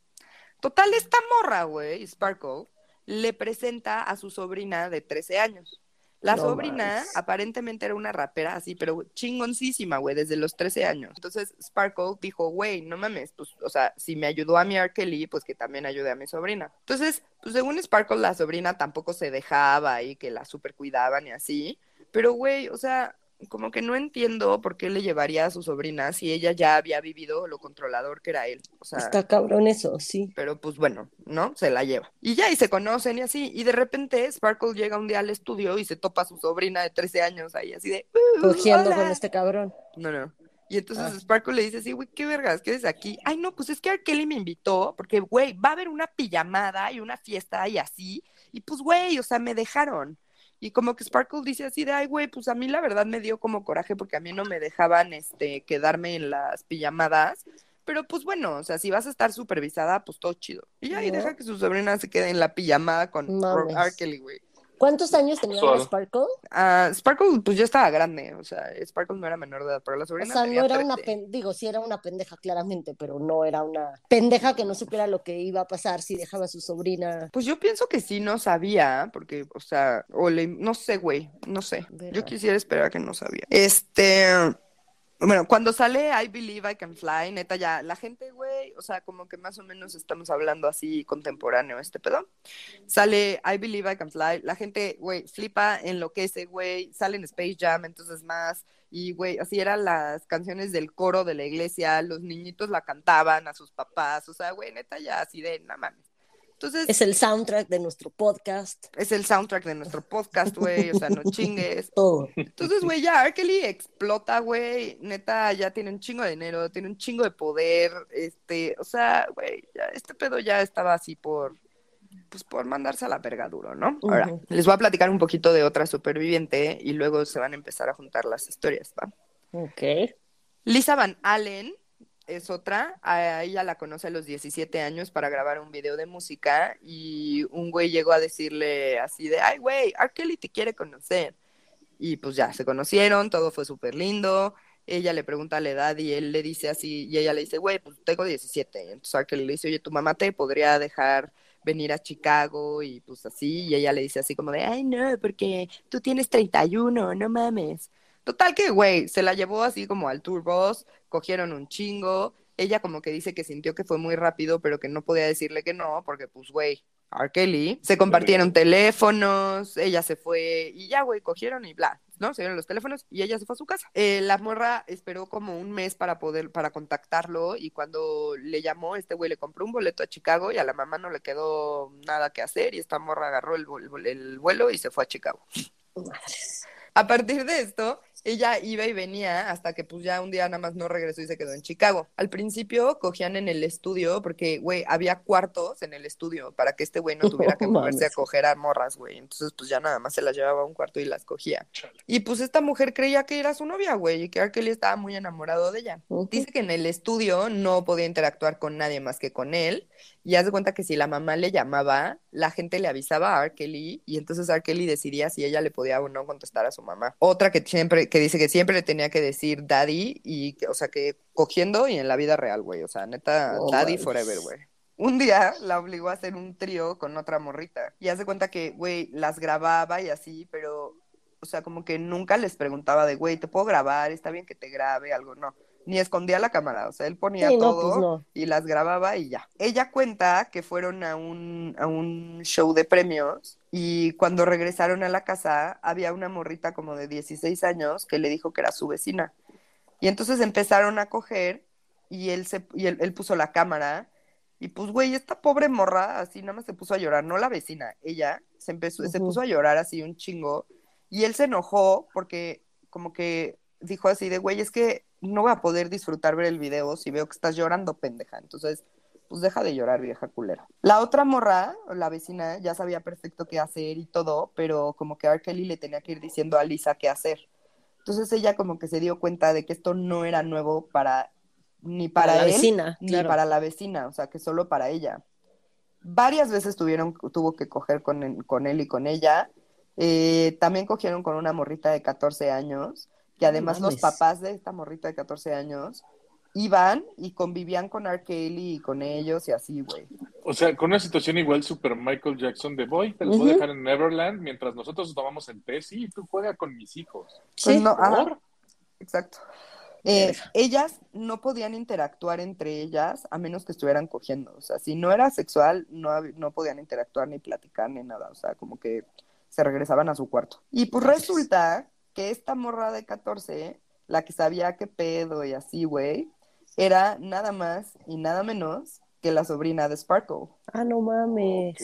Total, esta morra, güey, Sparkle, le presenta a su sobrina de 13 años. La No sobrina aparentemente era una rapera así, pero chingoncísima, güey, desde los 13 años. Entonces Sparkle dijo, güey, no mames, pues, o sea, si me ayudó a mi R. Kelly, pues que también ayude a mi sobrina. Entonces, pues según Sparkle, la sobrina tampoco se dejaba y que la super cuidaban y así. Pero, güey, o sea, como que no entiendo por qué le llevaría a su sobrina si ella ya había vivido lo controlador que era él. O sea, Está cabrón eso, sí. pero pues bueno, ¿no? Se la lleva. Y ya, y se conocen y así. Y de repente Sparkle llega un día al estudio y se topa a su sobrina de 13 años ahí, así de. "Uh, Cogiendo hola". con este cabrón. No, no. Y entonces Ah. Sparkle le dice así, güey, ¿qué vergas? ¿Qué es aquí? Ay, no, pues es que R. Kelly me invitó porque, güey, va a haber una pijamada y una fiesta y así. Y pues, güey, o sea, me dejaron. Y como que Sparkle dice así de, ay, güey, pues a mí la verdad me dio como coraje porque a mí no me dejaban, este, quedarme en las pijamadas. Pero pues bueno, o sea, si vas a estar supervisada, pues todo chido. Y No. deja que su sobrina se quede en la pijamada con Mames. R. Kelly, güey. ¿Cuántos años tenía la Sparkle? Ah, Sparkle, pues ya estaba grande, o sea, Sparkle no era menor de edad, pero la O sobrina sea, tenía no era una 13. pendeja, digo, sí era una pendeja claramente, pero no era una pendeja que no supiera lo que iba a pasar si dejaba a su sobrina. Pues yo pienso que sí no sabía, porque, o sea, o le, no sé, güey, no sé. Yo quisiera esperar que no sabía. Este, bueno, cuando sale I Believe I Can Fly, neta ya, la gente, güey, o sea, como que más o menos estamos hablando así contemporáneo este pedo. Sale I Believe I Can Fly, la gente, güey, flipa, enloquece, güey, sale en Space Jam, entonces más, y, güey, así eran las canciones del coro de la iglesia, los niñitos la cantaban a sus papás, o sea, güey, neta ya, así de, no mames. Entonces, Es el soundtrack de nuestro podcast. es el soundtrack de nuestro podcast, güey, o sea, no chingues. Todo. Entonces, güey, ya R. Kelly explota, güey, neta, ya tiene un chingo de dinero, tiene un chingo de poder, este, o sea, güey, ya este pedo ya estaba así por, pues por mandarse a la verga duro, ¿no? Ahora, les voy a platicar un poquito de otra superviviente y luego se van a empezar a juntar las historias, ¿va? Ok. Lisa Van Allen es otra, a ella la conoce a los 17 años para grabar un video de música y un güey llegó a decirle así de, ay güey, R. Te quiere conocer. Y pues ya, se conocieron, todo fue súper lindo. Ella le pregunta la edad y él le dice así, y ella le dice, güey, pues tengo 17. Entonces R. Kelly le dice, oye, tu mamá te podría dejar venir a Chicago y pues así, y ella le dice así como de, ay no, porque tú tienes 31, no mames. Total que, güey, se la llevó así como al tour bus, cogieron un chingo, ella como que dice que sintió que fue muy rápido, pero que no podía decirle que no, porque pues, güey, R. Kelly, se compartieron teléfonos, ella se fue y ya, güey, cogieron y bla, ¿no? Se dieron los teléfonos y ella se fue a su casa. Eh, la morra esperó como un mes para poder, para contactarlo y cuando le llamó, este güey le compró un boleto a Chicago y a la mamá no le quedó nada que hacer y esta morra agarró el, el vuelo y se fue a Chicago. Madres. A partir de esto, ella iba y venía hasta que pues ya un día nada más no regresó y se quedó en Chicago. Al principio cogían en el estudio porque, güey, había cuartos en el estudio para que este güey no tuviera que moverse a coger a morras, güey. Entonces pues ya nada más se las llevaba a un cuarto y las cogía. Y pues esta mujer creía que era su novia, güey, y que R. Kelly estaba muy enamorado de ella. Dice que en el estudio no podía interactuar con nadie más que con él. Y haz de cuenta que si la mamá le llamaba, la gente le avisaba a R. Kelly y entonces R. Kelly decidía si ella le podía o no contestar a su mamá. Otra que siempre, que dice que siempre le tenía que decir daddy y, que- o sea, que cogiendo y en la vida real, güey. O sea, neta, daddy forever, güey. Un día la obligó a hacer un trío con otra morrita. Y hace cuenta que, güey, las grababa y así, pero, o sea, como que nunca les preguntaba de, güey, ¿te puedo grabar? ¿Está bien que te grabe? Algo, no. Ni escondía la cámara, o sea, él ponía Sí, no, todo pues no. y las grababa y ya. Ella cuenta que fueron a un, a un show de premios y cuando regresaron a la casa había una morrita como de 16 años que le dijo que era su vecina. Y entonces empezaron a coger y él, se, y él, él puso la cámara y pues, güey, esta pobre morra así nada más se puso a llorar, no la vecina, ella se, empezó, se puso a llorar así un chingo y él se enojó porque como que dijo así de, güey, es que no voy a poder disfrutar ver el video si veo que estás llorando, pendeja. Entonces, pues deja de llorar, vieja culera. La otra morra, la vecina, ya sabía perfecto qué hacer y todo, pero como que R. Kelly le tenía que ir diciendo a Lisa qué hacer. Entonces ella como que se dio cuenta de que esto no era nuevo para ni para, la él vecina, ni claro. para la vecina, o sea, que solo para ella. Varias veces tuvieron, tuvo que coger con, con él y con ella. Eh, también cogieron con una morrita de 14 años, que además los papás de esta morrita de 14 años iban y convivían con R. Kelly y con ellos y así, güey. O sea, con una situación igual super Michael Jackson de voy, te los voy a dejar en Neverland mientras nosotros tomamos el té, sí, tú juega con mis hijos. Sí, Pues no, exacto. Eh, ellas no podían interactuar entre ellas a menos que estuvieran cogiendo. O sea, si no era sexual, no, no podían interactuar ni platicar ni nada. O sea, como que se regresaban a su cuarto. Y pues resulta que esta morra de 14, la que sabía qué pedo y así, güey, era nada más y nada menos que la sobrina de Sparkle. Ah, no mames.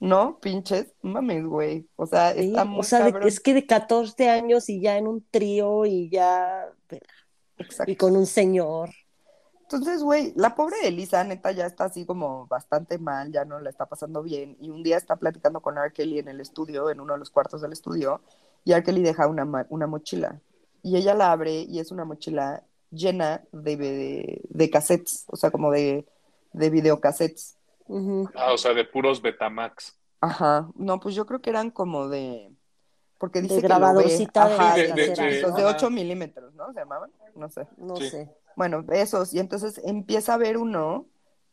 No, pinches, mames, güey. O sea, Sí, está muy o sea, de- es que de 14 años y ya en un trío y ya Exacto. y con un señor. Entonces, güey, la pobre Elisa, neta, ya está así como bastante mal, ya no la está pasando bien. Y un día está platicando con R. Kelly en el estudio, en uno de los cuartos del estudio, y R. Kelly deja una, ma- una mochila. Y ella la abre y es una mochila llena de, de, de cassettes, o sea, como de, de videocassettes. Ah, o sea, de puros Betamax. Ajá. No, pues yo creo que eran como de. Porque De dice que lo ve. grabadorcita de Ajá, de- de, de- de, de- esos de ajá. 8 milímetros, ¿no? ¿Se llamaban? No sé. No Sí. sé. Bueno, esos, y entonces empieza a ver uno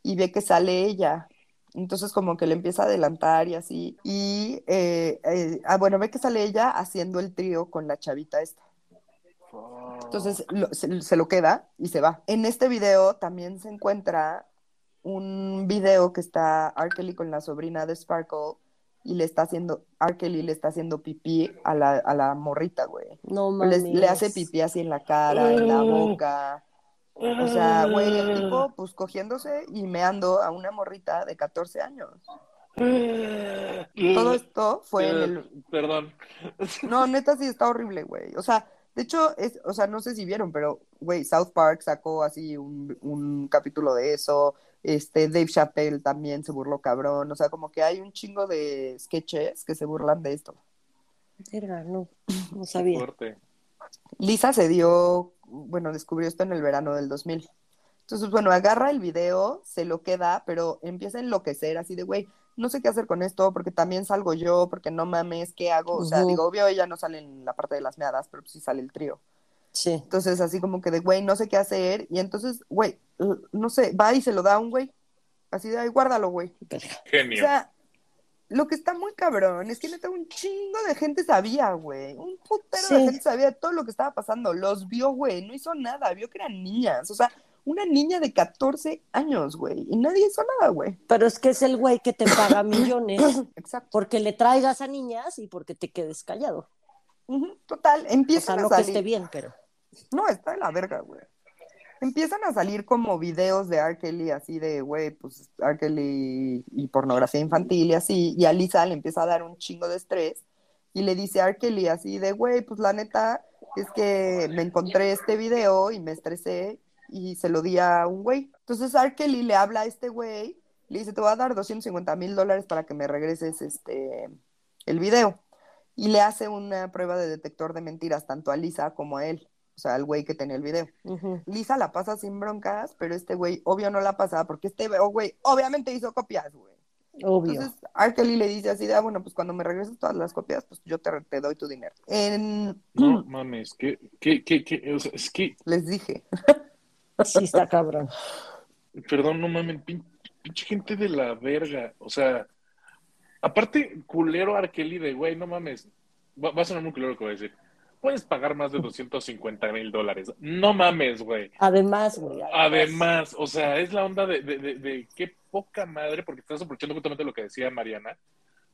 y ve que sale ella. Entonces como que le empieza a adelantar y así. Y, eh, eh, ah, bueno, ve que sale ella haciendo el trío con la chavita esta. Entonces lo- se, se lo queda y se va. En este video también se encuentra un video que está R. Kelly con la sobrina de Sparkle y le está haciendo, R. Kelly le está haciendo pipí a la, a la morrita, güey. No mames. le hace pipí así en la cara, en la boca. O sea, güey, el tipo, pues cogiéndose y meando a una morrita de 14 años. Todo esto fue en el. Perdón. No, neta, sí está horrible, güey. O sea, de hecho, es, o sea, no sé si vieron, pero, güey, South Park sacó así un, un capítulo de eso. Este, Dave Chappelle también se burló cabrón. O sea, como que hay un chingo de sketches que se burlan de esto. Verga, no, no sabía. Lisa se dio, bueno, descubrió esto en el verano del 2000. Entonces, bueno, agarra el video, se lo queda, pero empieza a enloquecer, así de, güey, no sé qué hacer con esto, porque también salgo yo, porque no mames, ¿qué hago? O sea, Ujú. digo, obvio, ella no sale en la parte de las meadas, pero sí sale el trío. Sí. Entonces, así como que de, güey, no sé qué hacer. Y entonces, güey, no sé, va y se lo da a un güey. Así de, ay, guárdalo, güey. Verga. O Genio. sea, lo que está muy cabrón es que neta un chingo de gente sabía, güey. Un putero de gente sabía todo lo que estaba pasando. Los vio, güey. No hizo nada. Vio que eran niñas. O sea, una niña de 14 años, güey. Y nadie hizo nada, güey. Pero es que es el güey que te paga millones Exacto. porque le traigas a niñas y porque te quedes callado. Total, O empiezan sea, no a que salir. esté bien, pero. No, está de la verga, güey. Empiezan a salir como videos de R. Así de, güey, pues R. Y pornografía infantil y así, y a Lisa le empieza a dar un chingo de estrés y le dice a R. Así de, güey, pues la neta es que me encontré este video y me estresé y se lo di a un güey. Entonces R. Le habla a este güey, le dice, te voy a dar 250 mil dólares para que me regreses este, el video. Y le hace una prueba de detector de mentiras tanto a Lisa como a él, sea, al güey que tenía el video. Lisa la pasa sin broncas, pero este güey obvio no la pasa porque este güey obviamente hizo copias, güey. Obvio. Entonces, R. Kelly le dice así de, ah, bueno, pues cuando me regreses todas las copias, pues yo te, te doy tu dinero. En... No mames, que, que, que, que, o sea, es que, Les dije. Sí, está cabrón. perdón, no mames, pin- pinche gente de la verga. O sea, aparte, culero Arkeli de, güey, no mames, va, va a sonar muy culero lo que voy a decir. Puedes pagar más de 250 mil dólares. No mames, güey. Además, güey. Además, o sea, es la onda de, de, de, de qué poca madre, porque estás aprovechando justamente lo que decía Mariana,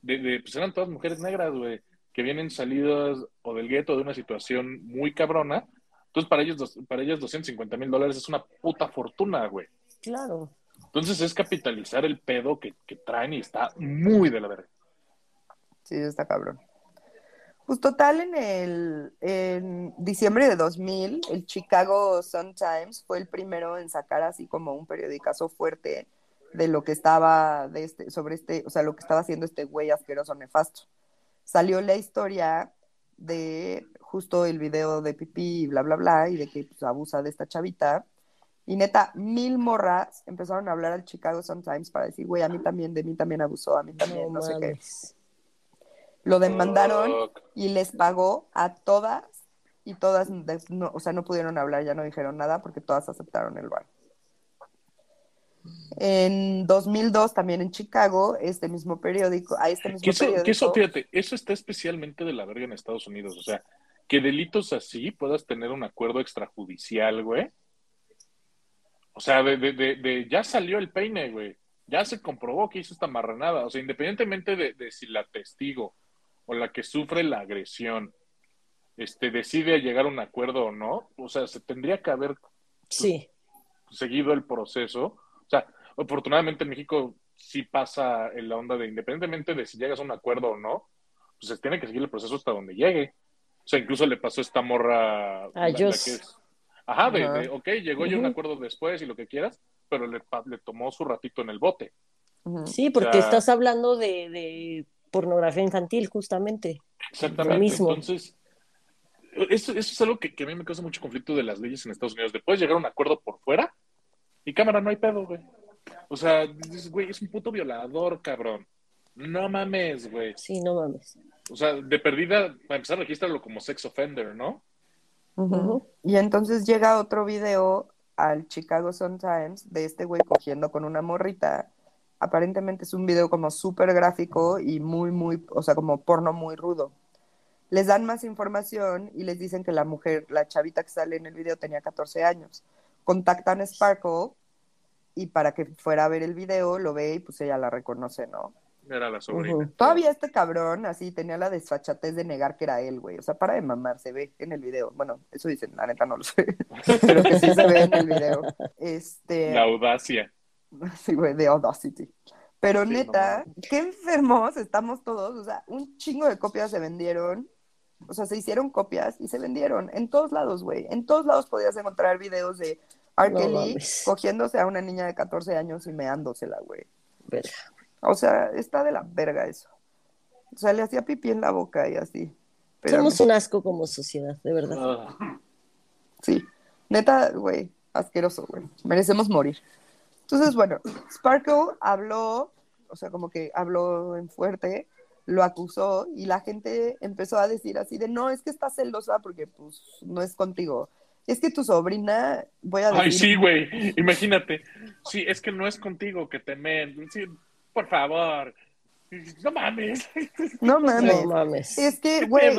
de, de pues eran todas mujeres negras, güey, que vienen salidas o del gueto de una situación muy cabrona. Entonces, para ellos, para ellas 250 mil dólares es una puta fortuna, güey. Claro. Entonces es capitalizar el pedo que, que traen y está muy de la verga. Sí, está cabrón. Pues total, en el en diciembre de 2000, el Chicago Sun-Times fue el primero en sacar así como un periodicazo fuerte de lo que estaba de este, sobre este, o sea, lo que estaba haciendo este güey asqueroso nefasto. Salió la historia de justo el video de pipí y bla, bla, bla, y de que pues, abusa de esta chavita. Y neta, mil morras empezaron a hablar al Chicago Sun-Times para decir, güey, a mí también, de mí también abusó, a mí también, no, sé qué. Lo demandaron y les pagó a todas y todas, no, o sea, no pudieron hablar, ya no dijeron nada porque todas aceptaron el bar. En 2002, también en Chicago, este mismo periódico, a este mismo Que eso, periódico, que eso, fíjate, eso está especialmente de la verga en Estados Unidos. O sea, que delitos así puedas tener un acuerdo extrajudicial, güey. O sea, de, de, de, de- ya salió el peine, güey. Ya se comprobó que hizo esta marranada. O sea, independientemente de, de si la testigo o la que sufre la agresión este, decide llegar a un acuerdo o no, o sea, se tendría que haber Sí. seguido el proceso. O sea, afortunadamente en México sí pasa en la onda de independientemente de si llegas a un acuerdo o no, pues se tiene que seguir el proceso hasta donde llegue. O sea, incluso le pasó esta morra. A la- la Jos. que es- Ajá, de, ok, llegó ya un acuerdo después y lo que quieras, pero le, le tomó su ratito en el bote. Sí, porque O sea- estás hablando de, de pornografía infantil, justamente. Exactamente. Lo mismo. Entonces, eso, eso es algo que, que a mí me causa mucho conflicto de las leyes en Estados Unidos. De puedes llegar a un acuerdo por fuera y cámara, no hay pedo, güey. O sea, dices, güey, es un puto violador, cabrón. No mames, güey. Sí, no mames. O sea, de perdida, para empezar, regístralo como sex offender, ¿no? Y entonces llega otro video al Chicago Sun-Times de este güey cogiendo con una morrita. Aparentemente es un video como súper gráfico y muy, muy, o sea, como porno muy rudo. Les dan más información y les dicen que la mujer, la chavita que sale en el video tenía 14 años. Contactan a Sparkle y para que fuera a ver el video, lo ve y pues ella la reconoce, ¿no? Era la sobrina. Todavía este cabrón así tenía la desfachatez de negar que era él, güey. O sea, para de mamar, se ve en el video. Bueno, eso dicen, la neta no lo sé. Pero que sí se ve en el video. Este. La audacia. Sí, güey, de Audacity. Pero Sí, neta, no qué enfermos estamos todos. O sea, un chingo de copias se vendieron. O sea, se hicieron copias y se vendieron en todos lados, güey. En todos lados podías encontrar videos de R. No Kelly mames. cogiéndose a una niña de 14 años y meándosela, güey. Verga. O sea, está de la verga eso. O sea, le hacía pipí en la boca y así. Pero Somos un asco como sociedad, de verdad. Sí, neta, güey, asqueroso, güey. Merecemos morir. Entonces, bueno, Sparkle habló, o sea, como que habló en fuerte, lo acusó y la gente empezó a decir así de, no, es que está celosa porque pues no es contigo. es que tu sobrina, voy a decir... Ay, sí, güey, imagínate. Sí, es que no es contigo que te men. Sí, por favor. No mames. No mames. No mames. Es que, ¿Qué güey,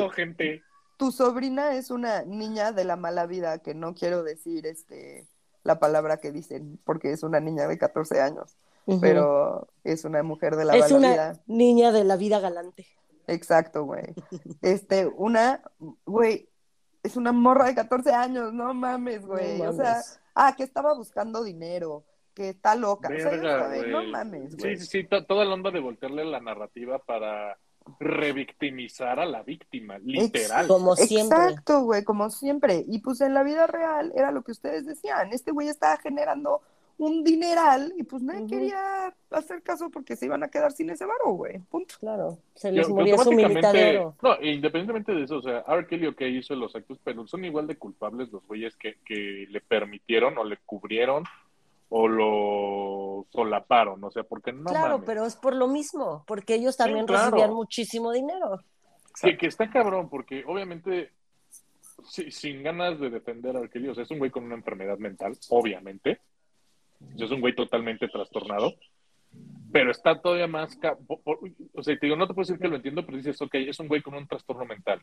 tu sobrina es una niña de la mala vida, que no quiero decir este la palabra que dicen, porque es una niña de 14 años, pero es una mujer de la es una vida. niña de la vida galante. Exacto, güey. Este, una, güey, es una morra de 14 años, no mames, güey. No o sea, ah, que estaba buscando dinero, que está loca. o sea, no mames, Sí, güey. sí, sí, to- toda la onda de voltearle la narrativa para revictimizar a la víctima, literal. Como siempre. Exacto, güey, como siempre. Y pues en la vida real era lo que ustedes decían. Este güey estaba generando un dineral y pues nadie quería hacer caso porque se iban a quedar sin ese varo, güey. Punto. Claro, se Que- les que moría su oro. No, independientemente de eso, o sea, R. Kelly, ok, hizo los actos, pero son igual de culpables los güeyes que, que le permitieron o le cubrieron o lo solaparon, o sea, porque no claro, mames. pero es por lo mismo, porque ellos también claro. recibían muchísimo dinero. Que, que está cabrón, porque obviamente, si- sin ganas de defender a R. Kelly, o sea, es un güey con una enfermedad mental, obviamente. Es un güey totalmente trastornado. Pero está todavía más. o sea, te digo, no te puedo decir que lo entiendo, pero dices, ok, es un güey con un trastorno mental.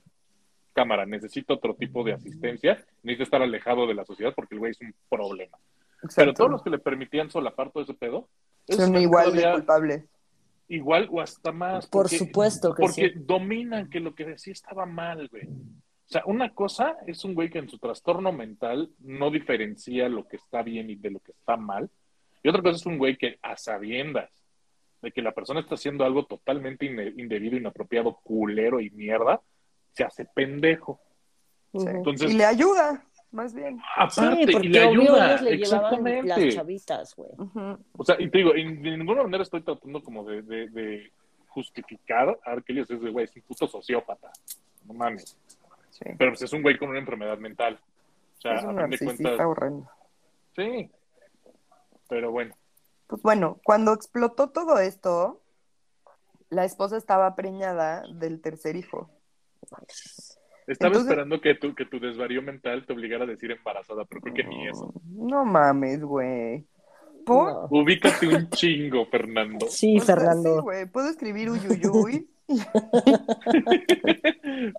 Cámara, necesita otro tipo de asistencia, necesita estar alejado de la sociedad porque el güey es un problema. Pero Exacto. todos los que le permitían solapar todo ese pedo, son igual de culpables. igual o hasta más. Por porque- supuesto que porque sí. dominan que lo que decía estaba mal, güey. O sea, una cosa es un güey que en su trastorno mental no diferencia lo que está bien y de lo que está mal. Y otra cosa es un güey que a sabiendas de que la persona está haciendo algo totalmente indebido, inapropiado, culero y mierda, se hace pendejo. Sí. Entonces- y le ayuda, más bien. Aparte, Sí, porque y le obvio ayuda. ellos le llevaban las Exactamente. chavitas, güey. O sea, y te digo, en- de ninguna manera estoy tratando como de, de- de justificar a Kelly, es de güey, es un puto sociópata. No mames. Sí. Pero pues es un güey con una enfermedad mental. O sea, Es un a fin de cuentas, horrendo. sí. Pero bueno, Pues bueno, cuando explotó todo esto, la esposa estaba preñada del tercer hijo. Estaba Entonces- esperando que tu, que tu desvarío mental te obligara a decir embarazada, pero creo que ni eso. No mames, güey. ¿Por? No. Ubícate un chingo, Fernando. Sí, O sea, Fernando. sí, güey. Puedo escribir uyuyuy,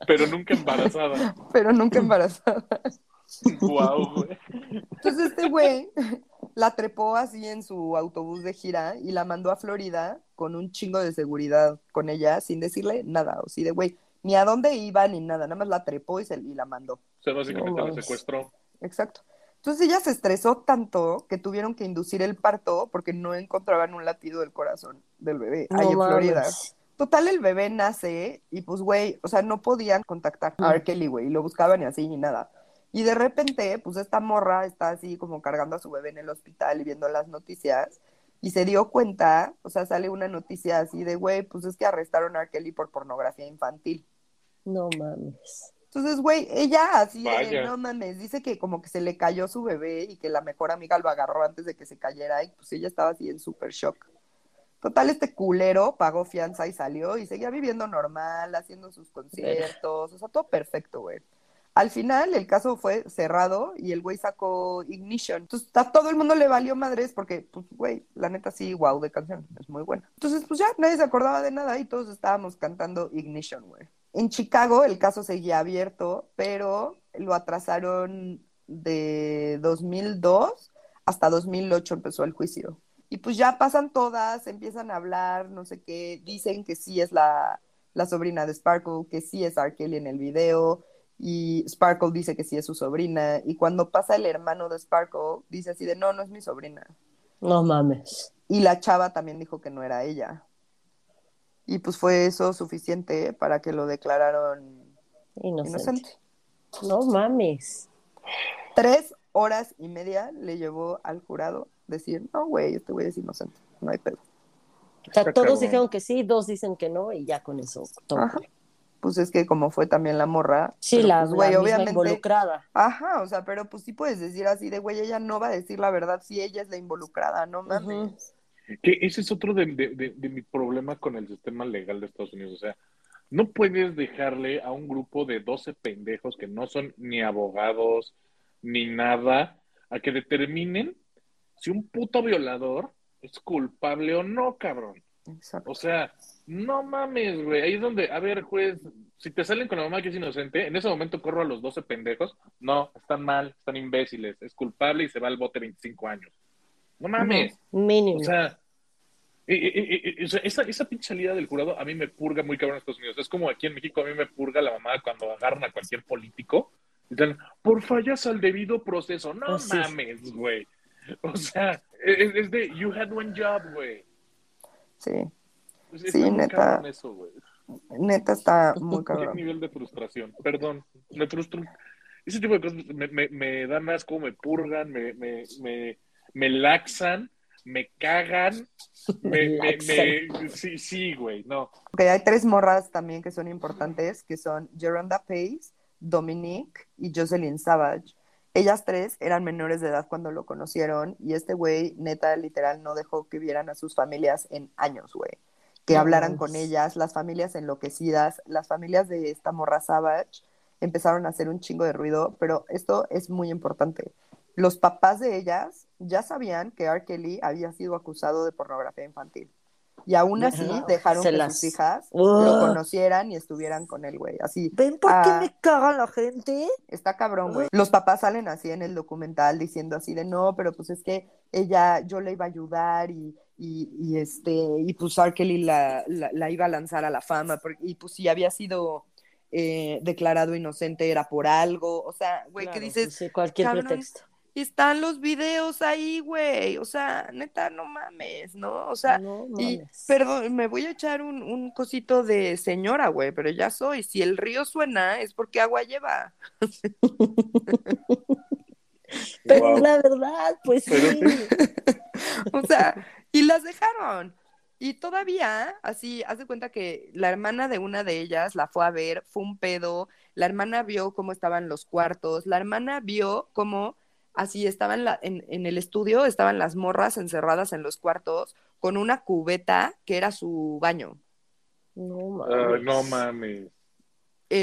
pero nunca embarazada. pero nunca embarazada. Guau, güey. Entonces este güey la trepó así en su autobús de gira y la mandó a Florida con un chingo de seguridad con ella sin decirle nada. O sí, de güey, ni a dónde iba ni nada. Nada más la trepó y, se, y la mandó. O sea, básicamente No la secuestró. Exacto. Entonces ella se estresó tanto que tuvieron que inducir el parto porque no encontraban un latido del corazón del bebé No ahí en Florida. Total, el bebé nace y pues, güey, o sea, no podían contactar a R. Kelly, güey, y lo buscaban y así ni nada. Y de repente, pues esta morra está así como cargando a su bebé en el hospital y viendo las noticias y se dio cuenta, o sea, sale una noticia así de, güey, pues es que arrestaron a. Kelly por pornografía infantil. No mames. Entonces, güey, ella así de, no mames, dice que como que se le cayó su bebé y que la mejor amiga lo agarró antes de que se cayera y pues ella estaba así en súper shock. Total, este culero pagó fianza y salió y seguía viviendo normal, haciendo sus conciertos, o sea, todo perfecto, güey. Al final, el caso fue cerrado y el güey sacó Ignition. Entonces, a todo el mundo le valió madres porque, pues, güey, la neta sí, wow, de canción, es muy buena. Entonces, pues ya nadie se acordaba de nada y todos estábamos cantando Ignition, güey. En Chicago el caso seguía abierto, pero lo atrasaron de 2002 hasta 2008 empezó el juicio. Y pues ya pasan todas, empiezan a hablar, no sé qué, dicen que sí es la, la sobrina de Sparkle, que sí es R. Kelly en el video, y Sparkle dice que sí es su sobrina, y cuando pasa el hermano de Sparkle, dice así de, no, no es mi sobrina. No mames. Y la chava también dijo que no era ella. Y pues fue eso suficiente para que lo declararon Inocente. inocente. No mames. Tres horas y media le llevó al jurado decir, no, güey, este güey es inocente, no hay pedo. O sea, todos dijeron que sí, dos dicen que no, y ya con eso. todo. Ajá. Pues es que como fue también la morra. Sí, pero, la, pues, güey, la misma obviamente. involucrada. Ajá, o sea, pero pues sí puedes decir así de, güey, ella no va a decir la verdad si ella es la involucrada, no mames. Que ese es otro de, de- de- de mi problema con el sistema legal de Estados Unidos. O sea, no puedes dejarle a un grupo de 12 pendejos que no son ni abogados, ni nada a que determinen si un puto violador es culpable o no, cabrón. Exacto. O sea, no mames, güey. Ahí es donde, a ver, juez, si te salen con la mamá que es inocente, en ese momento corro a los 12 pendejos. No, están mal, están imbéciles. Es culpable y se va al bote 25 años. No mames. Mínimo. O sea, esa, esa pinche salida del jurado a mí me purga muy cabrón en Estados Unidos. Es como aquí en México a mí me purga la mamá cuando agarran a cualquier político y dicen, por fallas al debido proceso. No Así mames, güey. O sea, es, es de, you had one job, güey. Sí, Es- Sí, está neta. eso, neta está muy Qué cabrón. nivel de frustración. Perdón, me frustro. Ese tipo de cosas me, me, me dan asco, me purgan, me, me, me, me laxan, me cagan. Me, me, me- sí, sí, güey, no. Ok, hay tres morras también que son importantes, que son Geronda Pace, Dominique y Jocelyn Savage. Ellas tres eran menores de edad cuando lo conocieron y este güey, neta, literal, no dejó que vieran a sus familias en años, güey. Que hablaran con ellas, las familias enloquecidas, las familias de esta morra Savage empezaron a hacer un chingo de ruido, pero esto es muy importante. Los papás de ellas ya sabían que R. Kelly había sido acusado de pornografía infantil. Y aún así dejaron que las- sus hijas Ugh. lo conocieran y estuvieran con él, güey. Así, ¿Ven por Ah. qué me caga la gente? está cabrón, güey. Los papás salen así en el documental diciendo así de no, pero pues es que ella, yo le iba a ayudar y, y, y este, y pues R. Kelly la, la, la iba a lanzar a la fama, porque, y pues si había sido eh, declarado inocente era por algo, o sea, güey, Claro, que dices, sí, cualquier cabrón, pretexto. y están los videos ahí, güey, o sea, neta, no mames, ¿no? O sea, no y, mames. perdón, me voy a echar un, un cosito de señora, güey, pero ya soy. Si el río suena, es porque agua lleva. Pero Wow. la verdad, pues Pero sí. O sea, y las dejaron. Y todavía, así, haz de cuenta que la hermana de una de ellas la fue a ver, fue un pedo. La hermana vio cómo estaban los cuartos. La hermana vio cómo, así, estaban la- en, en el estudio, estaban las morras encerradas en los cuartos con una cubeta que era su baño. No mames. no mames.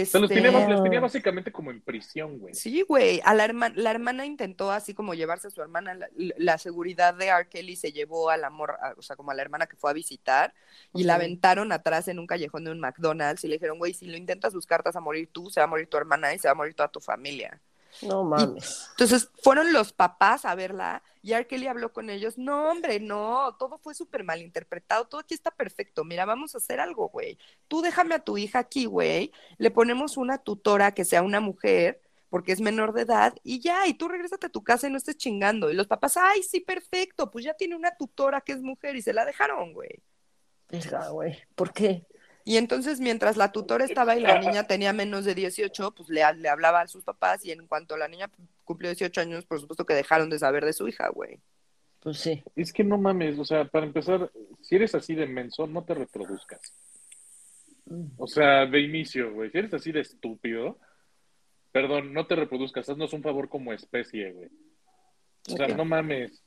Sea, los Este, tenía, los tenía básicamente como en prisión, güey. Sí, güey. A la, herma- la hermana intentó así como llevarse a su hermana. La, la seguridad de R. Kelly se llevó a la morra, a- o sea, como a la hermana que fue a visitar, y la aventaron atrás en un callejón de un McDonald's y le dijeron, güey, si lo intentas buscar, te vas a morir tú, se va a morir tu hermana y se va a morir toda tu familia. No mames. Entonces fueron los papás a verla y R. Kelly habló con ellos. No, hombre, no, todo fue súper mal interpretado, todo aquí está perfecto. Mira, vamos a hacer algo, güey. Tú déjame a tu hija aquí, güey. Le ponemos una tutora que sea una mujer porque es menor de edad y ya, y tú regrésate a tu casa y no estés chingando. Y los papás, ay, sí, perfecto, pues ya tiene una tutora que es mujer y se la dejaron, güey. Verga, güey. ¿Por qué? Y entonces, mientras la tutora estaba y la niña tenía menos de 18, pues le, le hablaba a sus papás y en cuanto la niña cumplió 18 años, por supuesto que dejaron de saber de su hija, güey. Pues sí. Es que no mames, o sea, para empezar, si eres así de menso, no te reproduzcas. O sea, de inicio, güey. Si eres así de estúpido, perdón, no te reproduzcas, haznos un favor como especie, güey. O sea, no mames.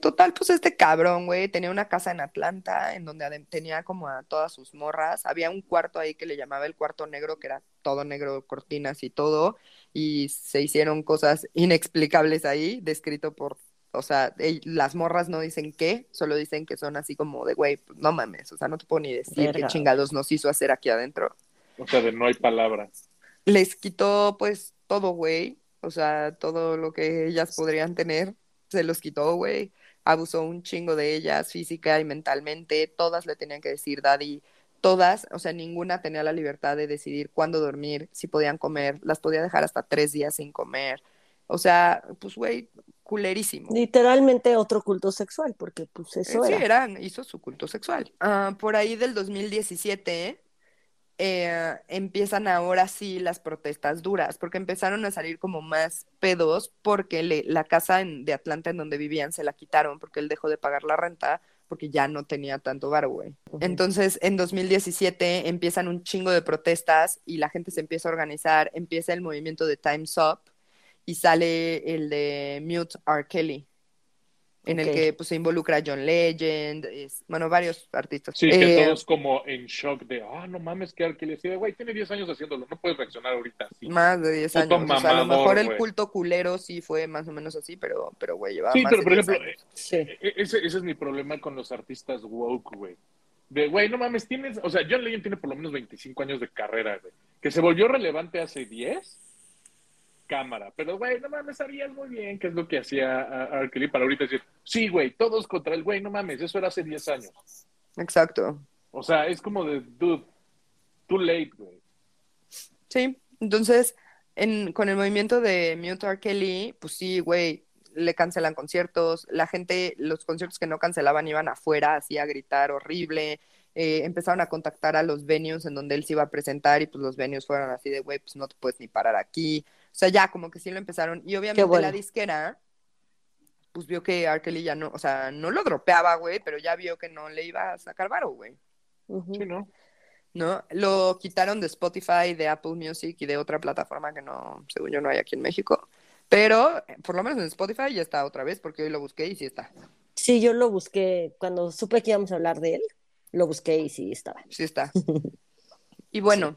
Total, pues este cabrón, güey, tenía una casa en Atlanta en donde tenía como a todas sus morras. Había un cuarto ahí que le llamaba el cuarto negro, que era todo negro, cortinas y todo. Y se hicieron cosas inexplicables ahí, descrito por, o sea, las morras no dicen qué, solo dicen que son así como de, güey, pues, no mames, o sea, no te puedo ni decir qué chingados nos hizo hacer aquí adentro. O sea, de no hay palabras. Les quitó pues todo, güey. O sea, todo lo que ellas podrían tener, se los quitó, güey. Abusó un chingo de ellas física y mentalmente. Todas le tenían que decir daddy. Todas, o sea, ninguna tenía la libertad de decidir cuándo dormir, si podían comer. Las podía dejar hasta tres días sin comer. O sea, pues, güey, culerísimo. Literalmente otro culto sexual, porque pues eso Eh, sí, era. eran, hizo su culto sexual. Ah, por ahí del 2017 eh, empiezan ahora sí las protestas duras, porque empezaron a salir como más pedos, porque le- la casa en- de Atlanta en donde vivían se la quitaron, porque él dejó de pagar la renta, porque ya no tenía tanto varo, güey. Entonces, en 2017 empiezan un chingo de protestas y la gente se empieza a organizar, empieza el movimiento de Time's Up y sale el de Mute R. Kelly. En el que pues se involucra John Legend, es- bueno, varios artistas. Sí, que Eh, todos como en shock de, ah, no mames, que le decía, güey, tiene 10 años haciéndolo, no puedes reaccionar ahorita así. Más de 10 Puto años. o sea, a lo mejor el culto culero sí fue más o menos así, pero, pero güey, llevaba Sí, más pero de por 10 ejemplo, años. Sí. E- Ese, ese es mi problema con los artistas woke, güey. De, güey, no mames, tienes, o sea, John Legend tiene por lo menos 25 años de carrera, güey. Que se volvió relevante hace 10, cámara. Pero, güey, no mames, sabías muy bien qué es lo que hacía R. Kelly para ahorita decir, sí, güey, todos contra el güey, no mames, eso era hace 10 años. Exacto. O sea, es como de, dude, too late, güey. Sí, entonces, en, con el movimiento de Mute R. Kelly, pues sí, güey, le cancelan conciertos, la gente, los conciertos que no cancelaban iban afuera, así a gritar horrible, eh, empezaron a contactar a los venues en donde él se iba a presentar y pues los venues fueron así de, güey, pues no te puedes ni parar aquí. O sea, ya como que sí lo empezaron. Y obviamente bueno. la disquera, pues vio que R. Kelly ya no, o sea, no lo dropeaba, güey, pero ya vio que no le iba a sacar varo, güey. Sí, ¿no? ¿no? Lo quitaron de Spotify, de Apple Music y de otra plataforma que no, según yo, no hay aquí en México. Pero eh, por lo menos en Spotify ya está otra vez, porque hoy lo busqué y sí está. Sí, yo lo busqué cuando supe que íbamos a hablar de él, lo busqué y sí estaba. Sí está. Y bueno,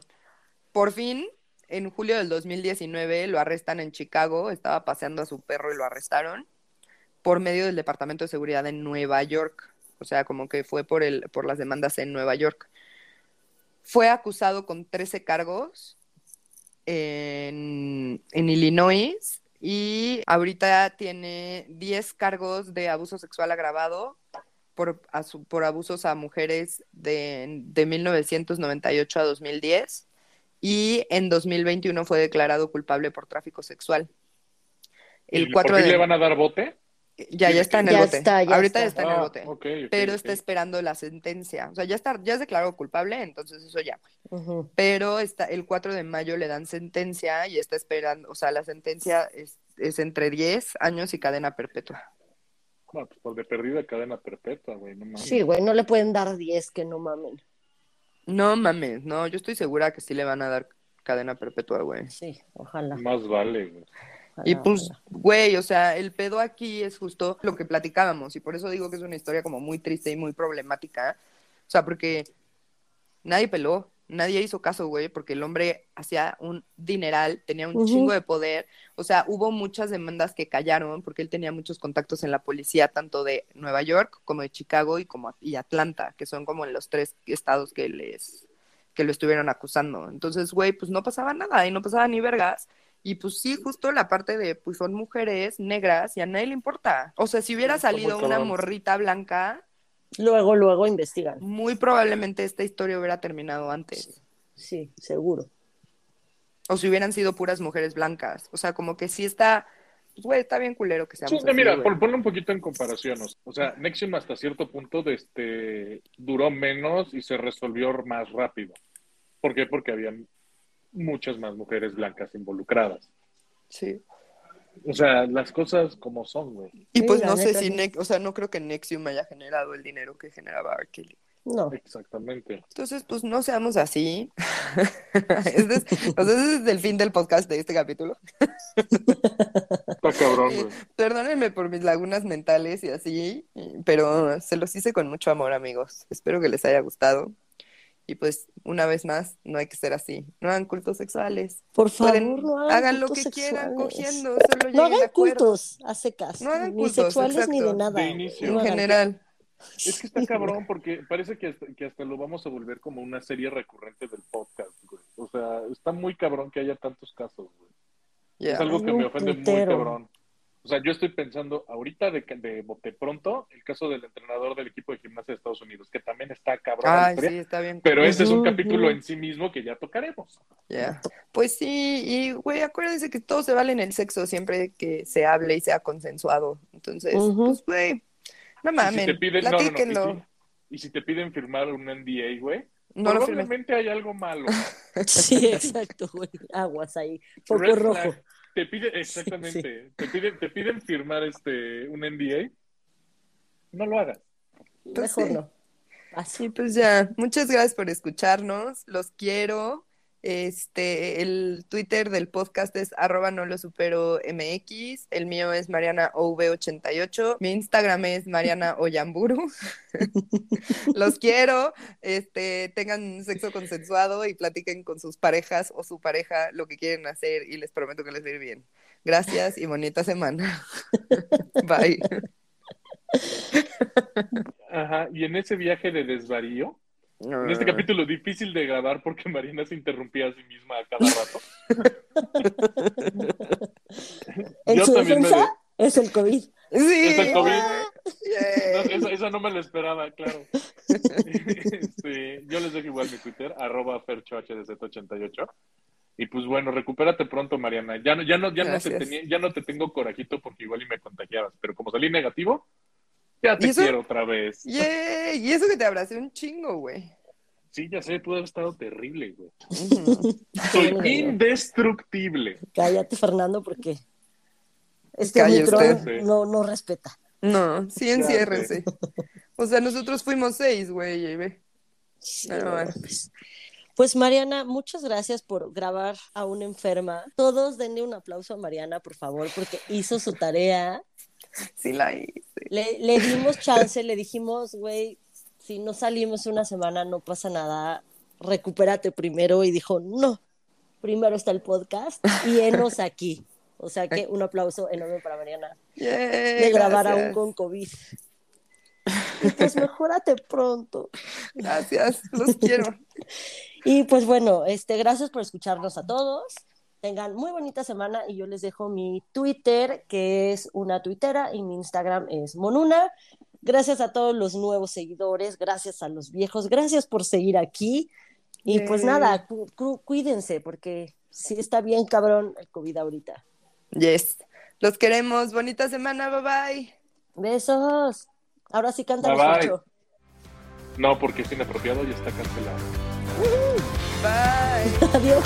por fin, en julio del 2019 lo arrestan en Chicago. Estaba paseando a su perro y lo arrestaron por medio del Departamento de Seguridad en Nueva York. O sea, como que fue por, el, por las demandas en Nueva York. Fue acusado con 13 cargos en, en Illinois y ahorita tiene 10 cargos de abuso sexual agravado por, a su- por abusos a mujeres de, de 1998 a 2010 y en 2021 fue declarado culpable por tráfico sexual. El ¿Y 4 por qué de... le van a dar bote? Ya, ya está en el Ya bote. está, ya Ahorita está. ya está en el Ah, bote. ok, ok, pero ok. está esperando la sentencia. O sea, ya está, ya es declarado culpable, entonces eso ya. güey. Ujú. Pero está, el 4 de mayo le dan sentencia y está esperando, o sea, la sentencia es, es entre 10 años y cadena perpetua. Bueno, pues por de perdida cadena perpetua, güey, no mames. Sí, güey, no le pueden dar 10 que no mamen. No mames, no, yo estoy segura que sí le van a dar cadena perpetua, güey. Sí, ojalá. Más vale, güey. Y pues, güey, o sea, el pedo aquí es justo lo que platicábamos, y por eso digo que es una historia como muy triste y muy problemática. O sea, porque nadie peló, nadie hizo caso, güey, porque el hombre hacía un dineral, tenía un chingo de poder. O sea, hubo muchas demandas que callaron porque él tenía muchos contactos en la policía, tanto de Nueva York como de Chicago y como y Atlanta, que son como los tres estados que les que lo estuvieron acusando. Entonces, güey, pues no pasaba nada y no pasaba ni vergas. Y pues sí, justo la parte de, pues son mujeres negras y a nadie le importa. O sea, si hubiera salido una morrita blanca, Luego, luego investigan. muy probablemente esta historia hubiera terminado antes. Sí, seguro. O si hubieran sido puras mujeres blancas. O sea, como que sí está, pues, güey, está bien culero que Sí, no, así, mira, por ponerlo un poquito en comparación, o sea, Nexium hasta cierto punto de este, duró menos y se resolvió más rápido. ¿Por qué? Porque habían muchas más mujeres blancas involucradas. Sí. O sea, las cosas como son, güey. Y pues no sé si. Nex- o sea, no creo que Nexium haya generado el dinero que generaba R. Kelly. No. Exactamente. Entonces, pues no seamos así. Este es- o sea, ese es el fin del podcast de este capítulo. Está cabrón, güey. Perdónenme por mis lagunas mentales y así, pero se los hice con mucho amor, amigos. Espero que les haya gustado. Y pues, una vez más, no hay que ser así. No hagan cultos sexuales. Por favor, Pueden- no hagan, hagan lo que quieran cogiendo, solo No hagan cultos a secas. No hagan ni cultos, sexuales ni de nada. De güey. inicio. No En general. Es que está cabrón porque parece que hasta, que hasta lo vamos a volver como una serie recurrente del podcast, güey. O sea, está muy cabrón que haya tantos casos, güey. Es algo que me ofende muy cabrón. O sea, yo estoy pensando ahorita de, que- de bote pronto el caso del entrenador del equipo de gimnasia de Estados Unidos, que también está cabrón. Ay, historia, sí, está bien. Pero ese es un capítulo en sí mismo que ya tocaremos. Ya. Pues sí, y güey, acuérdense que todo se vale en el sexo siempre que se hable y sea consensuado. Entonces, pues güey, no Y mamen, si te piden, no, no, no, y platíquenlo. si- y si te piden firmar un NDA, güey, No probablemente hay algo malo. Sí, exacto, güey. Aguas ahí. Foco Red rojo. flag. Te pide, exactamente, te piden, te piden firmar este un NDA, no lo hagas. Mejor sí. no. Así. Pues ya, muchas gracias por escucharnos, los quiero Este, el Twitter del podcast es arroba no lo supero MX, el mío es Mariana OV88, mi Instagram es Mariana Oyamburu. Los quiero, este, tengan sexo consensuado y platiquen con sus parejas o su pareja lo que quieren hacer y les prometo que les va a ir bien. Gracias y bonita semana. Bye. Ajá, y en ese viaje de desvarío, en este capítulo difícil de grabar porque Marina se interrumpía a sí misma a cada rato. En Yo su también me defensa es el COVID. Sí. Es el COVID. Yay. No, esa, esa no me la esperaba, claro. Este, yo les dejo igual mi Twitter, arroba ferchohdz88. Y pues bueno, recupérate pronto, Mariana. Ya no, ya no, ya no te tenía, ya no te tengo corajito porque igual y me contagiabas, pero como salí negativo, ya ¿Y te eso? quiero otra vez. Yay. Y eso que te abracé un chingo, güey. Sí, ya sé, pudo haber estado terrible, güey. Soy indestructible. Cállate, Fernando, porque este Omicron usted. no, no respeta. No, sí, enciérrense. O sea, nosotros fuimos seis, güey, y ve. Sí, bueno. pues. Pues Mariana, muchas gracias por grabar a una enferma. Todos denle un aplauso a Mariana, por favor, porque hizo su tarea. Sí la hice. Le, le dimos chance, le dijimos, güey, si no salimos una semana no pasa nada, recupérate primero. Y dijo, no, primero está el podcast y enos aquí. O sea que un aplauso enorme para Mariana de grabar gracias. aún con COVID. Y pues mejórate pronto. Gracias, los quiero. Y pues bueno, este, gracias por escucharnos a todos. Tengan muy bonita semana y yo les dejo mi Twitter, que es una tuitera, y mi Instagram es Monuna. Gracias a todos los nuevos seguidores, gracias a los viejos, gracias por seguir aquí. Y pues nada, cu- cu- cuídense, porque sí está bien cabrón el COVID ahorita. Yes. Los queremos. Bonita semana. Bye bye. Besos. Ahora sí cántanos, Bye, bye. Fercho. No, porque es inapropiado y está cancelado. Bye. Adiós.